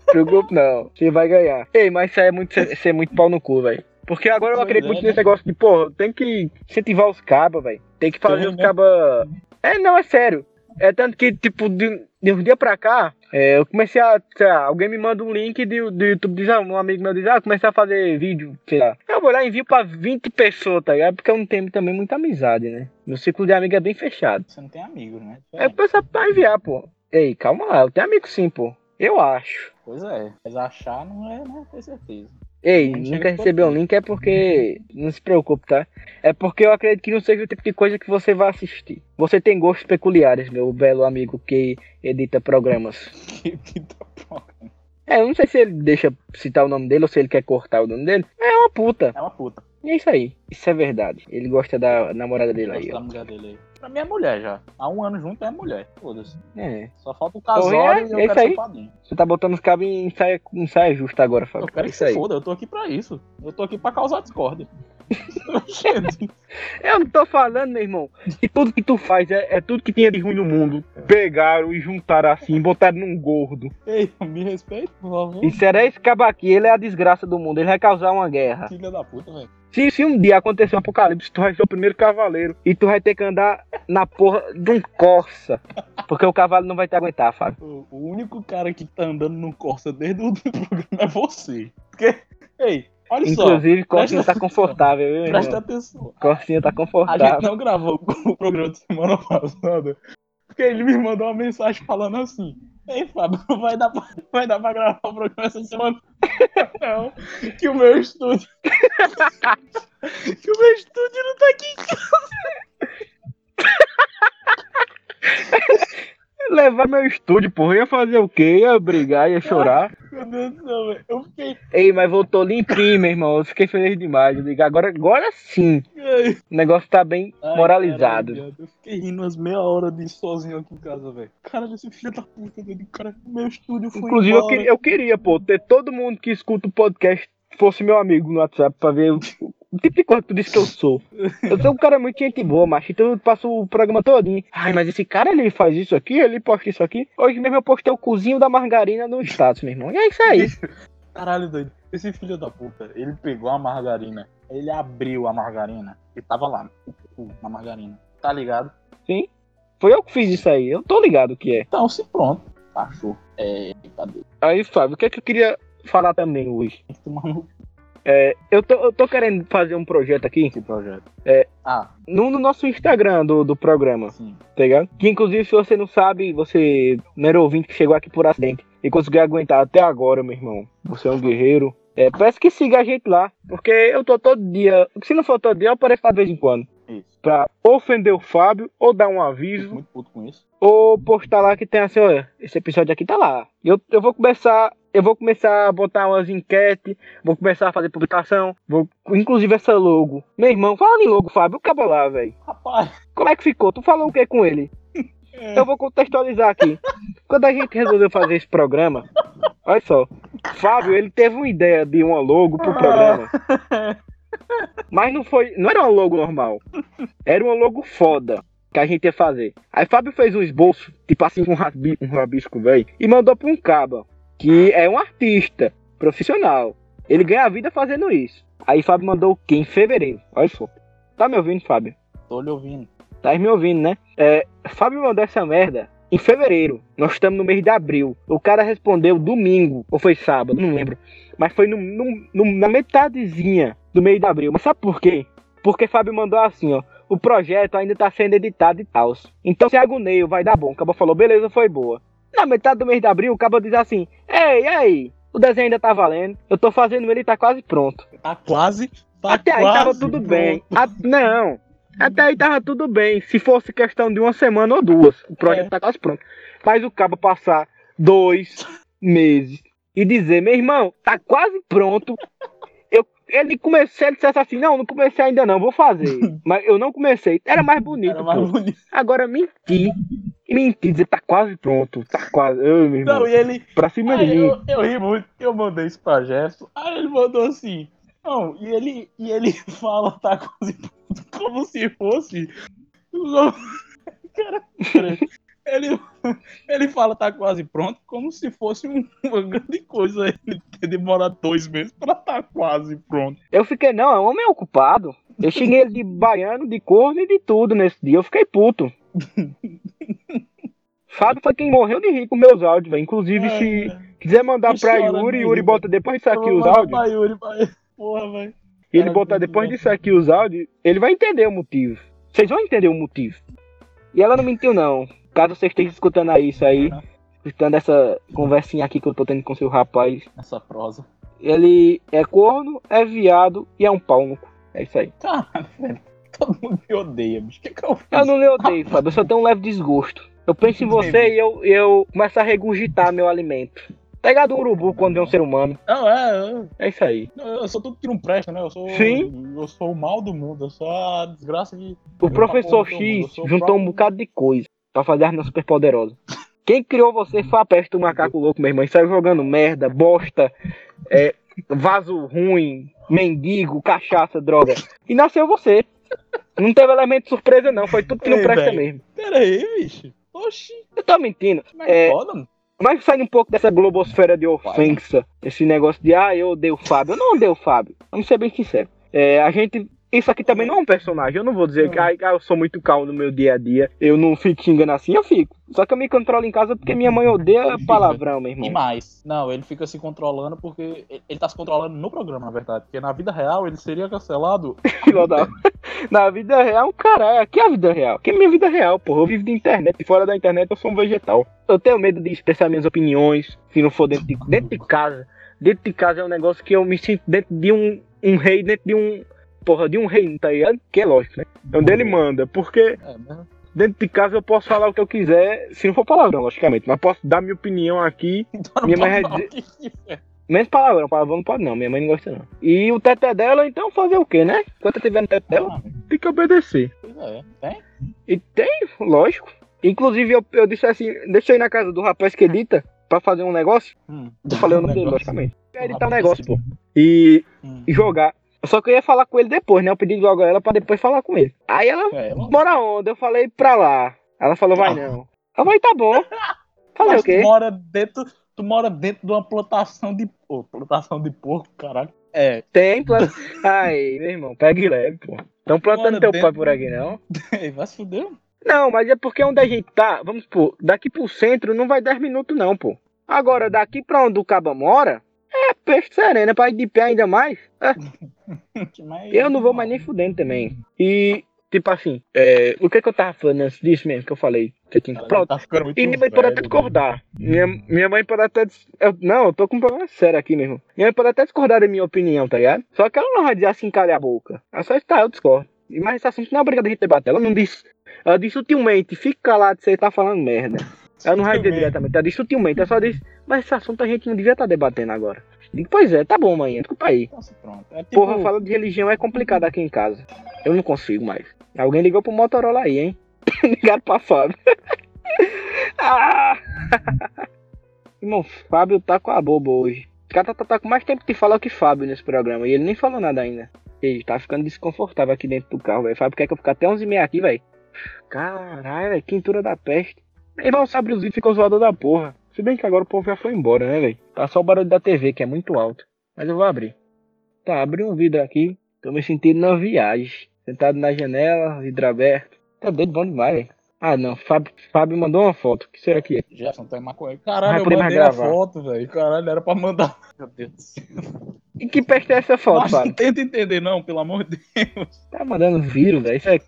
Preocupe não. Você vai ganhar. Ei, mas isso aí é muito, ser, ser muito pau no cu, velho. Porque agora eu acredito é, muito né? nesse negócio de, porra, tem que incentivar os cabas, velho. Tem que fazer Tem, os né? cabas. É, não, é sério. É tanto que, tipo, de, de um dia pra cá, é, eu comecei a. Lá, alguém me manda um link do, do YouTube, diz, ah, um amigo meu diz, ah, comecei a fazer vídeo, sei lá. Eu vou lá e envio pra 20 pessoas, tá ligado? Porque eu não tenho também muita amizade, né? Meu ciclo de amigo é bem fechado. Você não tem amigos, né? Aí eu penso pra enviar, pô. Ei, calma lá, eu tenho amigo sim, pô. Eu acho. Pois é. Mas achar não é, não é ter certeza. Ei, nunca recebeu o link é porque. Não se preocupe, tá? É porque eu acredito que não seja o tipo de coisa que você vai assistir. Você tem gostos peculiares, meu belo amigo que edita programas. Que, tá pronto. É, eu não sei se ele deixa citar o nome dele ou se ele quer cortar o nome dele. É uma puta. É uma puta. E é isso aí. Isso é verdade. Ele gosta da namorada dele aí, Gosto da mulher dele aí. Pra mim é mulher já. Há um ano junto é mulher. Foda-se. É. Só falta o casório é- e eu é isso quero aí. ser padrinho. Você tá botando os cabos em saia, em saia justa agora, Fábio. Eu quero É que isso se aí. foda, eu tô aqui pra isso. Eu tô aqui pra causar discórdia. Eu não tô falando, meu irmão, que tudo que tu faz é, é tudo que tinha de ruim no mundo. Pegaram e juntaram assim, botaram num gordo. Ei, me respeita, por favor. E será esse cabo aqui, ele é a desgraça do mundo, ele vai causar uma guerra. Filha da puta, velho. Se, se um dia acontecer um apocalipse, tu vai ser o primeiro cavaleiro e tu vai ter que andar na porra de um Corsa. Porque o cavalo não vai te aguentar, Fábio. O, único cara que tá andando no Corsa desde o do programa é você. Porque, ei, olha só. Inclusive, Corsinha presta tá confortável, viu, Presta atenção. Corsinha tá A gente confortável. não gravou o programa de semana passada. Porque ele me mandou uma mensagem falando assim: Ei, Fábio, não vai dar pra, vai dar pra gravar o programa essa semana? Não, que o meu estúdio. que o meu estúdio não tá aqui em casa. Levar meu estúdio, porra. Ia fazer o quê? Ia brigar, ia chorar. Meu Deus do céu, velho. Eu fiquei. Ei, mas voltou limpinho, meu irmão. Eu fiquei feliz demais. Eu digo, agora, agora sim. Ai, O negócio tá bem moralizado. caralho, eu fiquei rindo umas meia hora de sozinho aqui em casa, velho. Caralho, esse filho da puta, velho. Cara, meu estúdio foi. Inclusive, eu queria, eu queria, pô, ter todo mundo que escuta o podcast fosse meu amigo no WhatsApp pra ver o tipo de coisa que tu disse que eu sou. Eu sou um cara muito gente boa, macho. Então eu passo o programa todinho. Ai, mas esse cara, ele faz isso aqui, ele posta isso aqui. Hoje mesmo eu postei o cozinho da margarina no status, meu irmão. E é isso aí. Caralho, doido. Esse filho da puta, ele pegou a margarina, ele abriu a margarina e tava lá, na margarina. Tá ligado? Sim. Foi eu que fiz isso aí. Eu tô ligado o que é. Então, se pronto. Achou. É, cadê? Aí, Fábio, o que é que eu queria falar também hoje? Tomar no Eu tô, eu tô querendo fazer um projeto aqui esse projeto. É. Ah, no, no nosso Instagram do, do programa. sim. tá ligado? Que inclusive, se você não sabe, você não era ouvinte que chegou aqui por acidente e conseguiu aguentar até agora, meu irmão. Você é um guerreiro. É, peço que siga a gente lá, porque eu tô todo dia. Se não for todo dia, eu apareço de vez em quando. Isso. Pra ofender o Fábio, ou dar um aviso, muito puto com isso. ou postar lá que tem assim, olha, esse episódio aqui tá lá. Eu, eu vou começar. Eu vou começar a botar umas enquetes, vou começar a fazer publicação, vou, inclusive essa logo. Meu irmão, fala em logo, Fábio, acaba lá, velho. Rapaz, Como é que ficou? Tu falou o que com ele? É. Eu vou contextualizar aqui. Quando a gente resolveu fazer esse programa, olha só, Fábio, ele teve uma ideia de uma logo pro programa. Mas não foi, não era uma logo normal. Era uma logo foda que a gente ia fazer. Aí Fábio fez um esboço, tipo assim, um, rabi, um rabisco, velho, e mandou pra um caba, que é um artista profissional. Ele ganha a vida fazendo isso. Aí Fábio mandou o quê? Em fevereiro. Olha só. Tá me ouvindo, Fábio? tô lhe ouvindo. Tá me ouvindo, né? É, Fábio mandou essa merda em fevereiro. Nós estamos no mês de abril. O cara respondeu domingo, ou foi sábado, não lembro. Mas foi no, no- no- na metadezinha do mês de abril. Mas sabe por quê? Porque Fábio mandou assim, ó. O projeto ainda tá sendo editado e tal. Então se agoneio, vai dar bom. O Cabo falou, beleza, foi boa. Na metade do mês de abril, o Cabo diz assim: Ei, aí? O desenho ainda tá valendo. Eu tô fazendo ele e tá quase pronto. Tá quase. Tá Até aí quase tava tudo pronto. bem. A- não. Até aí tava tudo bem. Se fosse questão de uma semana ou duas, o projeto É. tá quase pronto. Mas o cabo passar dois meses e dizer, meu irmão, tá quase pronto. Eu, ele comecei, ele dissesse assim, não, não comecei ainda não, vou fazer. Mas eu não comecei. Era mais bonito, Era mais bonito. Agora mentir. Mentir, dizer, tá quase pronto. Tá quase. Ai, meu irmão. Não, e ele. Pra cima de Aí mim. eu, eu ri muito, eu mandei isso pra Jefferson. Aí ele mandou assim. Não, e ele, e ele fala, tá quase pronto, como se fosse. Cara, cara, ele, ele fala, tá quase pronto, como se fosse um- uma grande coisa ele ter demorado dois meses pra tá quase pronto. Eu fiquei, não, é um homem ocupado. Eu xinguei ele de baiano, de corno e de tudo nesse dia. Eu fiquei puto. Fábio foi quem morreu de rir com meus áudios, velho. Inclusive, se quiser mandar Que pra Yuri, Yuri bota depois disso aqui os áudios. pra Yuri, pra- Porra, velho. E ele botar depois disso aqui os áudios, ele vai entender o motivo. Vocês vão entender o motivo. E ela não mentiu, não. Caso vocês estejam escutando isso aí, Uhum. escutando essa conversinha aqui que eu tô tendo com seu rapaz, Essa prosa. ele é corno, é viado e é um pau no cu. É isso aí. Caralho, velho. Todo mundo me odeia, bicho. O que, que eu fiz? Eu não lhe odeio, Fábio. Eu só tenho um leve desgosto. Eu penso em você e eu, eu começo a regurgitar meu alimento. Pegado um urubu quando é um ser humano. Não, é, eu, É isso aí. eu sou tudo que não presta, né? Eu sou, Sim. Eu sou o mal do mundo, eu sou a desgraça de. O professor X juntou um bocado de coisa pra fazer a arma super poderosa. Quem criou você foi a peste do macaco louco, meu irmão. E saiu jogando merda, bosta, é, vaso ruim, mendigo, cachaça, droga. E nasceu você. Não teve elemento de surpresa, não. Foi tudo que não Ei, presta velho. mesmo. Pera aí, bicho. Oxi, Eu tô mentindo. como é que foda? Mas saindo um pouco dessa globosfera de ofensa, esse negócio de, ah, eu odeio o Fábio. Eu não odeio o Fábio. Vamos ser bem sinceros. É, a gente. Isso aqui também não é um personagem. Eu não vou dizer que ah, eu sou muito calmo no meu dia a dia. Eu não fico xingando assim, eu fico. Só que eu me controlo em casa porque minha mãe odeia palavrão, meu E irmão. mais, não, ele fica se controlando porque ele- tá se controlando no programa, na verdade. Porque na vida real ele seria cancelado. Na vida real, caralho, aqui é a vida real. Aqui é minha vida real, porra. Eu vivo de internet. E fora da internet eu sou um vegetal. Eu tenho medo de expressar minhas opiniões. Se não for dentro de, dentro de casa. Dentro de casa é um negócio que eu me sinto dentro de um, um rei, dentro de um. Porra, de um rei, tá ligado? Que é lógico, né? É onde ele manda. Porque É, mas dentro de casa eu posso falar o que eu quiser. Se não for palavrão, logicamente. Mas posso dar minha opinião aqui. então Minha mãe é? Menos palavrão. Palavrão não pode não. Minha mãe não gosta não. E o teto é dela, então fazer o quê, né? Enquanto eu tiver no teto dela, Ah, tem que obedecer. Pois é, tem? E tem, lógico. Inclusive, eu, eu disse assim, deixa eu ir na casa do rapaz que edita pra fazer um negócio. Hum. Eu falei o nome dele, logicamente. Um editar um negócio, pô. E, Hum. e jogar. Só que eu ia falar com ele depois, né? Eu pedi logo a ela pra depois falar com ele. Aí ela, É, ela- bora onde? Eu falei pra lá. Ela falou, vai não. Eu falei, tá bom. Falei Mas o quê? Tu mora dentro, tu mora dentro de uma plantação de pô, plantação de porco, caralho. É, Tem planta. Aí, meu irmão, pega e leve, pô. Tão plantando teu dentro. pai por aqui, não? vai se fuder. Não, mas é porque onde a gente tá, vamos supor, daqui pro centro não vai 10 minutos não, pô. Agora, daqui pra onde o caba mora, é peixe sereno, é pra ir de pé ainda mais. É, eu não vou mais nem fudendo também. E, tipo assim, é, o que que eu tava falando antes disso mesmo, que eu falei? Que eu tinha... Cara, Pronto, tá ficando muito e minha mãe pode até discordar. Minha, minha mãe pode até. eu- não, eu tô com um problema sério aqui mesmo. Minha mãe pode até discordar da minha opinião, tá ligado? Só que ela não vai dizer assim, calha a boca. Ela só está, eu discordo. Mas esse assunto não é obrigado a gente debater. Ela não disse. Ela disse sutilmente, fica calado, você tá falando merda. Ela não vai dizer diretamente, ela disse sutilmente. Ela só disse, mas esse assunto a gente não devia estar debatendo agora. Digo, pois é, tá bom, mãe, desculpa aí. Se pronto. É tipo, Porra, fala de religião é complicado aqui em casa. Eu não consigo mais. Alguém ligou pro Motorola aí, hein? Ligaram pra Fábio. ah! Irmão, Fábio tá com a boba hoje. O cara tá, tá com mais tempo de falar que Fábio nesse programa. E ele nem falou nada ainda. Ele tá ficando desconfortável aqui dentro do carro, velho. Fábio quer que eu fique até 11h30 aqui, velho. Caralho, velho. Quintura da peste. Irmão, sabe os vídeos ficou zoado da porra. Se bem que agora o povo já foi embora, né, velho? Tá só o barulho da TV, que é muito alto. Mas eu vou abrir. Tá, abri um vidro aqui. Tô me sentindo na viagem. Sentado na janela, vidro aberto. Tá doido bom demais, velho. Ah, não. Fábio, Fábio mandou uma foto. O que será que é? Jefferson tá em maconha. Vai Caralho, eu poder mais mandei a foto, velho. Caralho, era pra mandar. Meu Deus do céu. E que peste é essa foto, Mas não Fábio? tenta entender, não, pelo amor de Deus. Tá mandando vírus, velho. Isso é...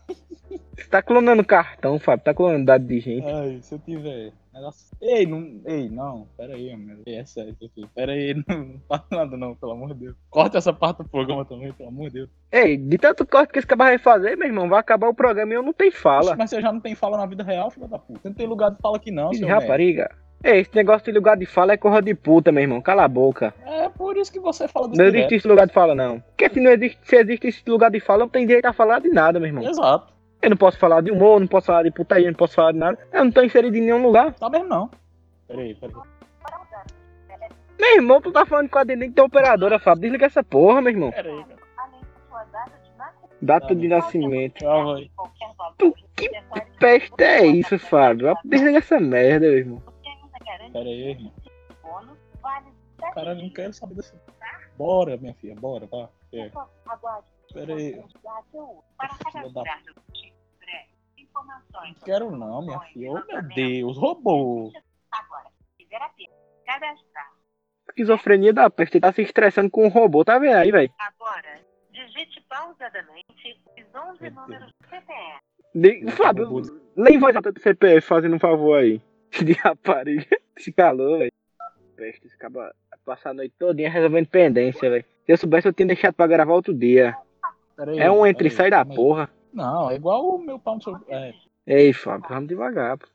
Você tá clonando cartão, Fábio. Tá clonando dado de gente. Ai, se eu tiver. negócio- Ei, não. Ei, não. Pera aí, meu. Ei, É sério isso aqui. Pera aí, não, não fala nada, não, pelo amor de Deus. Corta essa parte do programa também, pelo amor de Deus. Ei, de tanto corte que esse cara vai fazer, meu irmão, vai acabar o programa e eu não tenho fala. Mas você já não tem fala na vida real, filho da puta. Você não tem lugar de fala aqui, não, seu rapariga. Ei, esse negócio de lugar de fala é corra de puta, meu irmão. Cala a boca. É por isso que você fala dos Não direto. existe esse lugar de fala, não. Porque se não existe, se existe esse lugar de fala, não tenho direito a falar de nada, meu irmão. Exato. Eu não posso falar de humor, não posso falar de putaria, não posso falar de nada. Eu não tô inserido em nenhum lugar. Tá mesmo, não. Pera aí, pera aí. Meu irmão, tu tá falando com a atendente da operadora, Fábio. Desliga essa porra, meu irmão. Pera aí, cara. além da sua data de nascimento. Data de nascimento. Calma aí. Qualquer valor. Tu, que peste é isso, Fábio? Desliga essa merda, meu irmão. Você ainda garante Pera aí, irmão. bônus, vale sete Caralho, não quero saber desse. Bora, minha filha, bora, vá. É. Aguarde. Pera aí. Para Filha da- informações. Não quero não, minha filha. Oh, meu Deus, robô. Agora, se fizer a pena, cadastrar. Esquizofrenia da peste. Ele tá se estressando com um robô, tá vendo aí, velho? Agora, digite pausadamente os 11 Meu números do CPF. De- Fábio, lê em voz alta do CPF fazendo um favor aí. De rapariga. Esse calor, velho. Peste, esse cara passar a noite todinha resolvendo pendência, velho. Se eu soubesse, eu tinha deixado pra gravar outro dia. Aí, É um entre e sai da porra. Não, é igual o meu pau no seu. É, Ei, Fábio, vamos devagar, pô.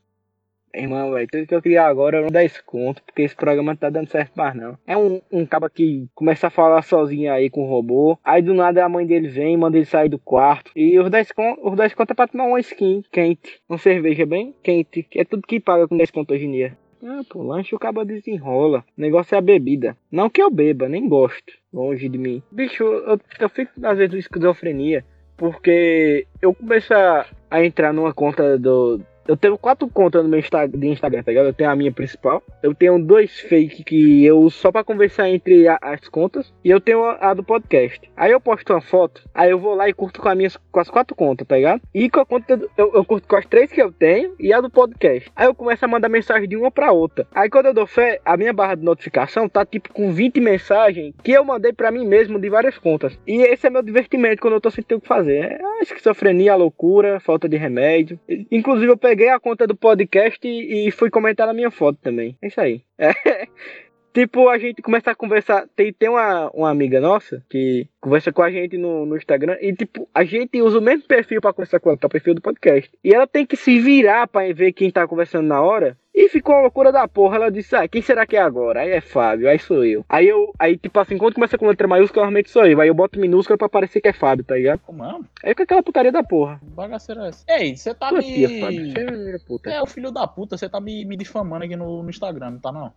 Irmão, velho, tudo que eu queria agora era um 10 conto, porque esse programa não tá dando certo mais não. É um, um caba que começa a falar sozinho aí com o robô, aí do nada a mãe dele vem, manda ele sair do quarto, e os 10 conto, os 10 conto é pra tomar uma skin quente, uma cerveja bem quente, que é tudo que paga com 10 conto hoje em dia. Ah, pô, lanche o caba desenrola. O negócio é a bebida. Não que eu beba, nem gosto. Longe de mim. Bicho, eu, eu fico às vezes com esquizofrenia. Porque eu começo a, a entrar numa conta do, eu tenho quatro contas no meu Insta de Instagram, tá ligado? Eu tenho a minha principal, eu tenho dois fake que eu só pra conversar entre a- as contas, e eu tenho a, a do podcast. Aí eu posto uma foto, aí eu vou lá e curto com, minhas, com as quatro contas, tá ligado? E com a conta, do- eu, eu curto com as três que eu tenho e a do podcast. Aí eu começo a mandar mensagem de uma pra outra. Aí quando eu dou fé, a minha barra de notificação tá tipo com 20 mensagens que eu mandei pra mim mesmo de várias contas. E esse é meu divertimento quando eu tô sem ter o que fazer. É a esquizofrenia, a loucura, falta de remédio. Inclusive eu peguei a conta do podcast e, e fui comentar na minha foto também. É isso aí. É. Tipo, a gente começa a conversar. Tem, tem uma, uma amiga nossa que conversa com a gente no, no Instagram. E, tipo, a gente usa o mesmo perfil pra conversar com ela, que é o perfil do podcast. E ela tem que se virar pra ver quem tá conversando na hora. E ficou uma loucura da porra. Ela disse, ah, quem será que é agora? Aí é Fábio, aí sou eu. Aí eu, aí, tipo assim, quando começa com letra maiúscula, normalmente sou eu. Aí eu boto minúscula pra parecer que é Fábio, tá ligado? Como é? Aí fica aquela putaria da porra. Que bagaceira é essa? Ei, você tá Tua me. tia, Fábio. Você é. É, o filho da puta, você tá me, me difamando aqui no, no Instagram, não tá não?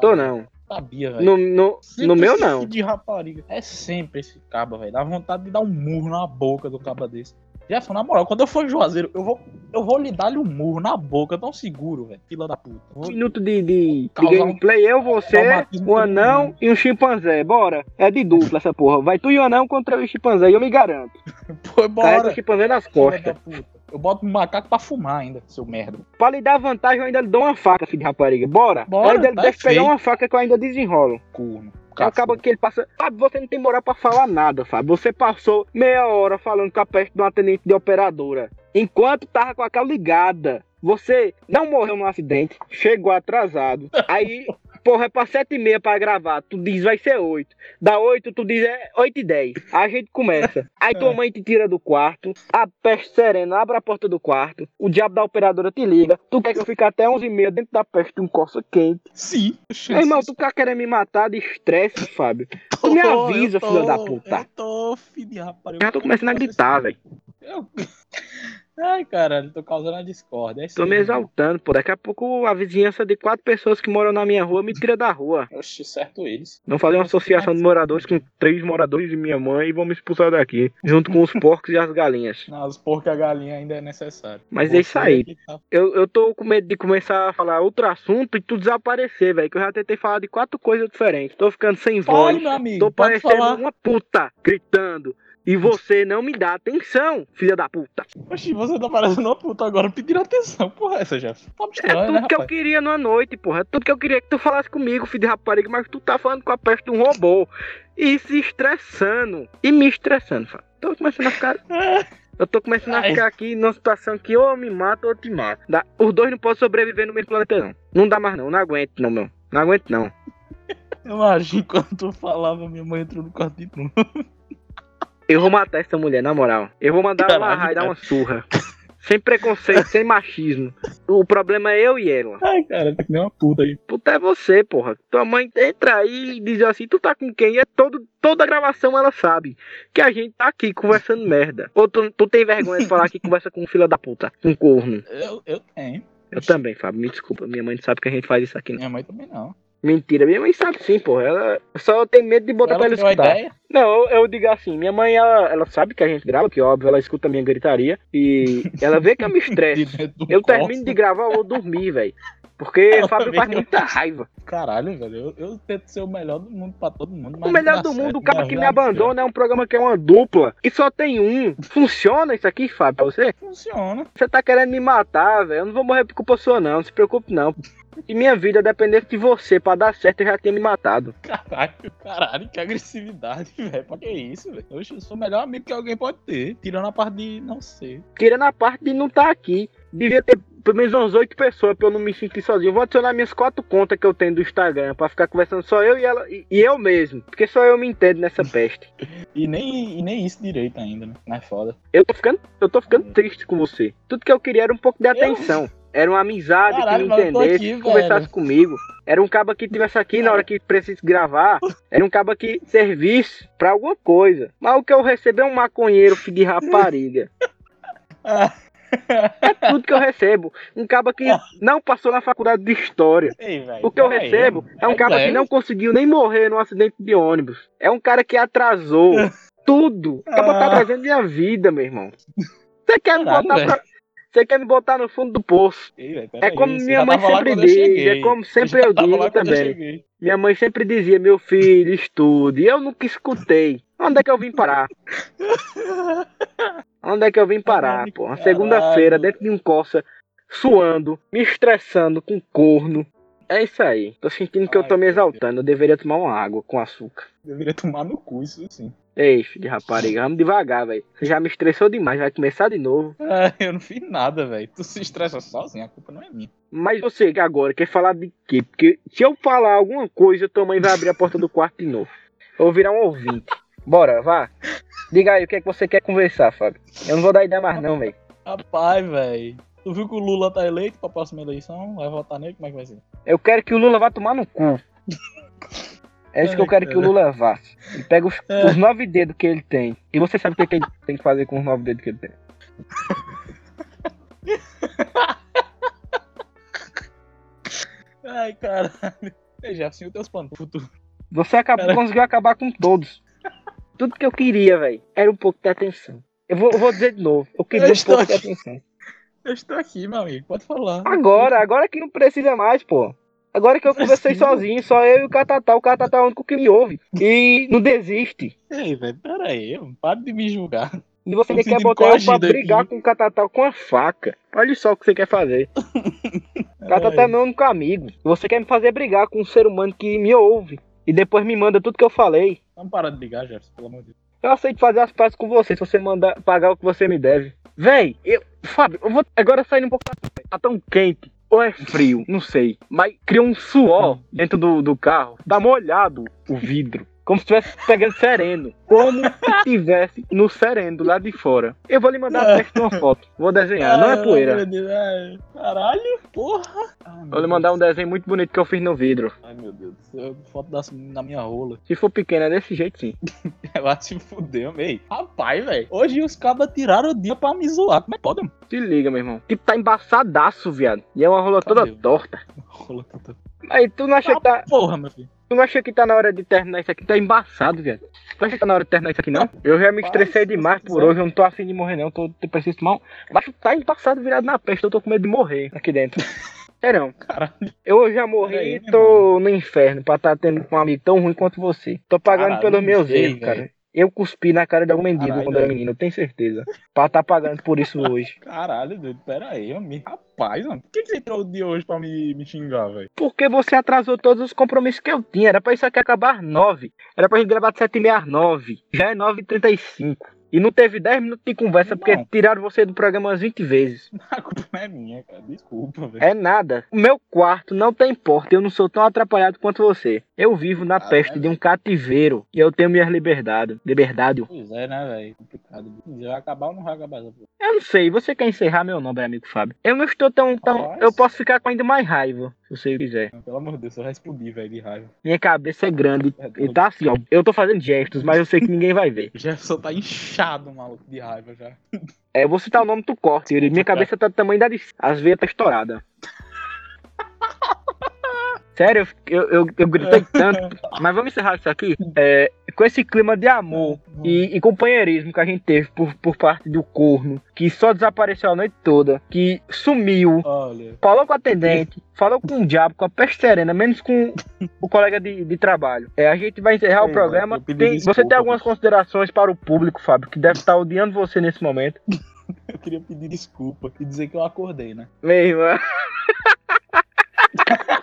Tô não. Sabia, velho. No, no, no meu não. de rapariga. É sempre esse caba, velho. Dá vontade de dar um murro na boca do caba desse. Jefferson, na moral, quando eu for Juazeiro, eu vou, eu vou lhe dar-lhe um murro na boca, tão seguro, velho. Fila da puta. Vou- minuto de, de, de gameplay, eu, você, traumatismo um anão e um chimpanzé. Bora. É de dupla essa porra. Vai tu e o anão contra o chimpanzé, eu me garanto. Pô, Carrega bora. o chimpanzé nas costas. Eu boto um macaco pra fumar ainda, seu merda. Pra lhe dar vantagem, eu ainda lhe dou uma faca, filho de rapariga. Bora. Bora, ainda tá deixa eu pegar uma faca que eu ainda desenrolo. Corno. Aí acaba que ele passa. Fábio, você não tem moral pra falar nada, Fábio. Você passou meia hora falando com a peste de uma tenente de operadora. Enquanto tava com a cara ligada. Você não morreu no acidente, chegou atrasado. Aí, porra, é pra sete e meia pra gravar. Tu diz vai ser oito. Da oito, tu diz é oito e dez. Aí a gente começa. Aí tua mãe te tira do quarto. A peste serena abre a porta do quarto. O diabo da operadora te liga. Tu quer que eu fique até onze e meia dentro da peste de um coça quente. Sim. Meu irmão, tu tá querendo me matar de estresse, Fábio. Tu me Tô, avisa, eu tô, filho da puta. Eu tô, filho de rapaz. Já tô começando a gritar, velho. Eu... Ai, caralho, tô causando a discórdia. É Tô me exaltando, pô. Daqui a pouco a vizinhança de quatro pessoas que moram na minha rua me tira da rua. Oxi, certo eles. Vão fazer uma associação de moradores com três moradores e minha mãe e vão me expulsar daqui. Junto com os porcos e as galinhas. Não, os porcos e a galinha ainda é necessário. Mas é isso aí. que tá- Eu, eu tô com medo de começar a falar outro assunto e tu desaparecer, velho. Que eu já tentei falar de quatro coisas diferentes. Tô ficando sem Fale, voz. meu amigo. Tô parecendo falar. uma puta gritando. E você não me dá atenção, filha da puta. Oxi, você tá parecendo uma puta agora pedindo atenção. Porra, essa já. Tá me É estranho, tudo né, que eu rapaz? queria numa noite, porra. É tudo que eu queria que tu falasse comigo, filho de rapariga, mas tu tá falando com a peste de um robô. E se estressando. E me estressando, fala. Tô começando a ficar. Eu tô começando a ficar aqui numa situação que ou eu me mato ou eu te mato. Dá- Os dois não podem sobreviver no mesmo planeta, não. Não dá mais, não. Não aguento, não, meu. Não aguento, não. Imagina quando tu falava, minha mãe entrou no quarto de tu. Eu vou matar essa mulher, na moral. Eu vou mandar ela e dar uma surra. Sem preconceito, sem machismo. O problema é eu e ela. Ai, cara, tá que nem uma puta aí. Puta é você, porra. Tua mãe entra aí e diz assim, tu tá com quem? É todo, toda gravação ela sabe que a gente tá aqui conversando merda. Ou tu, tu tem vergonha de falar que conversa com um filho da puta, com um corno. Eu, eu tenho. Eu também, Fábio, me desculpa. Minha mãe não sabe que a gente faz isso aqui, não. Minha mãe também não. Mentira, minha mãe sabe sim, porra. Ela só tem medo de botar Ela pra ela escutar. ideia. Não, eu, eu digo assim, minha mãe, ela, ela sabe que a gente grava, que óbvio, ela escuta a minha gritaria. E ela vê que eu me estresse. Eu termino de gravar, eu vou dormir, velho. Porque Ela Fábio faz muita raiva. Caralho, velho. Eu, eu tento ser o melhor do mundo pra todo mundo. O melhor do mundo, o cara que me abandona é um programa que é uma dupla. E só tem um. Funciona isso aqui, Fábio, pra você? Funciona. Você tá querendo me matar, velho. Eu não vou morrer por culpa sua, não. Não se preocupe, não. Se minha vida dependesse de você pra dar certo, eu já tinha me matado. Caralho, caralho, que agressividade, velho. Pra que isso, velho? Eu sou o melhor amigo que alguém pode ter. Tirando a parte de não ser. Tirando a parte de não estar tá aqui. Devia ter pelo menos umas oito pessoas pra eu não me sentir sozinho. Vou adicionar minhas quatro contas que eu tenho do Instagram pra ficar conversando só eu e ela. E, e eu mesmo. Porque só eu me entendo nessa peste. E nem, e nem isso direito ainda, né? Não é foda. Eu tô ficando, eu tô ficando triste com você. Tudo que eu queria era um pouco de atenção. Era uma amizade Caralho, que mas me eu entendesse, aqui, que conversasse velho. comigo. Era um cabo que tivesse aqui na hora que precisa gravar. Era um cabo que servisse pra alguma coisa. Mas o que eu recebo é um maconheiro filho de rapariga. É tudo que eu recebo. Um cabo que não passou na faculdade de história. Ei. O que eu recebo é um cara que não conseguiu nem morrer no acidente de ônibus. É um cara que atrasou tudo. Acaba tá atrasando minha vida, meu irmão. Você quer me botar pra. Você quer me botar no fundo do poço. Ei, É peraí, como minha mãe sempre diz, é como sempre eu digo eu também. Minha mãe sempre dizia, meu filho, estude. E eu nunca escutei. Onde é que eu vim parar? Onde é que eu vim parar, pô? Uma segunda-feira, dentro de um coça, suando, me estressando com corno. É isso aí. Tô sentindo que eu tô Ai, me exaltando. Eu deveria tomar uma água com açúcar. Deveria tomar no cu, isso sim. Ei, filho de rapariga, vamos devagar, velho. Você já me estressou demais, vai começar de novo. Ah, eu não fiz nada, velho. Tu se estressa sozinho, a culpa não é minha. Mas você que agora quer falar de quê? Porque se eu falar alguma coisa, tua mãe vai abrir a porta do quarto de novo. Eu vou virar um ouvinte. Bora, vá. Diga aí o que é que você quer conversar, Fábio. Eu não vou dar ideia mais não, velho. Rapaz, velho. Tu viu que o Lula tá eleito pra próxima eleição? Vai votar nele? Como é que vai ser? Eu quero que o Lula vá tomar no cu. É isso que eu quero que o Lula vá. Ele pega os, É. os nove dedos que ele tem. E você sabe o que, que ele tem que fazer com os nove dedos que ele tem. Ai, caralho. Jefferson, e os teus planos pro futuro? Você acabou, conseguiu acabar com todos. Tudo que eu queria, velho, era um pouco de atenção. Eu vou, eu vou dizer de novo. Eu queria Eu um pouco de aqui. atenção. Eu estou aqui, meu amigo. Pode falar. Agora, agora que não precisa mais, pô. Agora que eu conversei sozinho, só eu e o Catatá. O Catatá é o único que me ouve. E não desiste. Ei, velho, pera aí. Para de me julgar. E você quer botar eu pra brigar aqui. com o Catatá com a faca. Olha só o que você quer fazer. O Catatá é meu único amigo. Você quer me fazer brigar com um ser humano que me ouve. E depois me manda tudo que eu falei. Vamos parar de ligar, Jefferson, pelo amor de Deus. Eu aceito fazer as pazes com você se você mandar pagar o que você me deve. Véi, eu. Fábio, eu vou agora saindo um pouco da. Tá tão quente. Ou é frio, não sei. Mas cria um suor dentro do, do carro. Tá molhado o vidro. Como se estivesse pegando sereno. Como se estivesse no sereno, do lado de fora. Eu vou lhe mandar a teste uma foto. Vou desenhar, não é Ai, poeira. meu Deus, ai. Caralho, porra. Ai, meu Vou lhe mandar um desenho muito bonito que eu fiz no vidro. Ai, meu Deus do céu. Foto das meninas na minha rola. Se for pequeno, é desse jeito sim. Vai se fuder, meio. Rapaz, velho. Hoje os cabas tiraram o dia pra me zoar. Como é que pode, mano? Se liga, meu irmão. Tipo, tá embaçadaço, viado. E é uma rola toda Cadê? torta. Rola tanta. Aí tu não acha que tá. Porra, meu filho. Tu não acha que tá na hora de terminar isso aqui? Tá embaçado, viado. Tu acha que tá na hora de terminar isso aqui, não? Eu já me estressei se demais por quiser. hoje, eu não tô afim de morrer, não. Eu tô, eu preciso tomar um. Mas tá embaçado virado na peste, eu tô com medo de morrer aqui dentro. Sério, Caralho. eu já morri e tô no inferno pra estar tendo um amigo tão ruim quanto você. Tô pagando Caralho, pelos meus erros, cara. Eu cuspi na cara de algum mendigo Caralho, quando era menino, eu tenho certeza. Pra tá pagando por isso hoje. Caralho, doido. Pera aí, amigo. Rapaz, mano. Por que, que você entrou dia hoje pra me, me xingar, velho? Porque você atrasou todos os compromissos que eu tinha. Era pra isso aqui acabar às 9. Era pra gente gravar de 7 e meia às 9. Já é 9h35. E não teve 10 minutos de conversa porque Não. tiraram você do programa umas 20 vezes. A culpa não é minha, cara. Desculpa, velho. É nada. O meu quarto não tem porta. Eu não sou tão atrapalhado quanto você. Eu vivo na Caralho. peste de um cativeiro. E eu tenho minhas liberdades. Liberdade. Pois é, né, velho? Complicado. Vai acabar ou não vai acabar essa? Eu não sei. Você quer encerrar meu nome, amigo Fábio? Eu não estou tão. tão... Eu posso ficar com ainda mais raiva. Se você quiser. Pelo amor de Deus, eu já explodi, velho, de raiva. Minha cabeça é grande. É, E tá assim, ó. Eu tô fazendo gestos, mas eu sei que ninguém vai ver. Jefferson tá inchado, maluco, de raiva já. É, eu vou citar o nome do corte. Minha cabeça tá do tamanho da. As veias tá estourada. Sério, eu, eu, eu gritei tanto. Mas vamos encerrar isso aqui. É, com esse clima de amor e, e companheirismo que a gente teve por, por parte do corno, que só desapareceu a noite toda, que sumiu, Olha, falou com o atendente, falou com o diabo, com a peste serena, menos com o colega de, de trabalho. É, a gente vai encerrar o programa. Tem- você tem algumas considerações para o público, Fábio, que deve estar odiando você nesse momento. eu queria pedir desculpa e dizer que eu acordei, né? Meu irmão.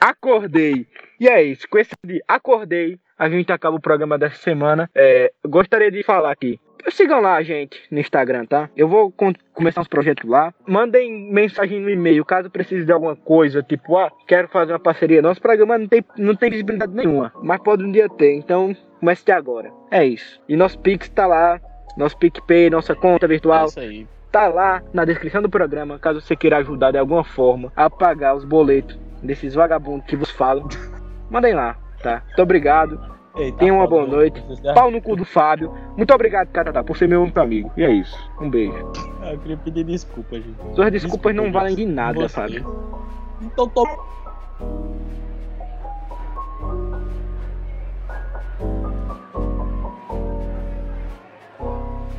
Acordei. E é isso. Com esse de acordei, a gente acaba o programa dessa semana. É, gostaria de falar aqui. Sigam lá a gente no Instagram, tá? Eu vou começar uns projetos lá. Mandem mensagem no e-mail caso precise de alguma coisa, tipo, ah, quero fazer uma parceria. Nosso programa não tem, não tem visibilidade nenhuma, mas pode um dia ter. Então, comece de agora. É isso. E nosso Pix tá lá. Nosso PicPay, nossa conta É virtual isso aí. tá lá na descrição do programa, caso você queira ajudar de alguma forma a pagar os boletos desses vagabundos que vos falam, mandem lá, tá? Muito obrigado. Eita, Tenham uma boa noite. Pau no cu do Fábio. Muito obrigado, Catatá, por ser meu único amigo. E é isso. Um beijo. Ah, eu queria pedir desculpa, gente. Suas desculpas desculpa, não valem de nada, Você. Fábio. Então tô.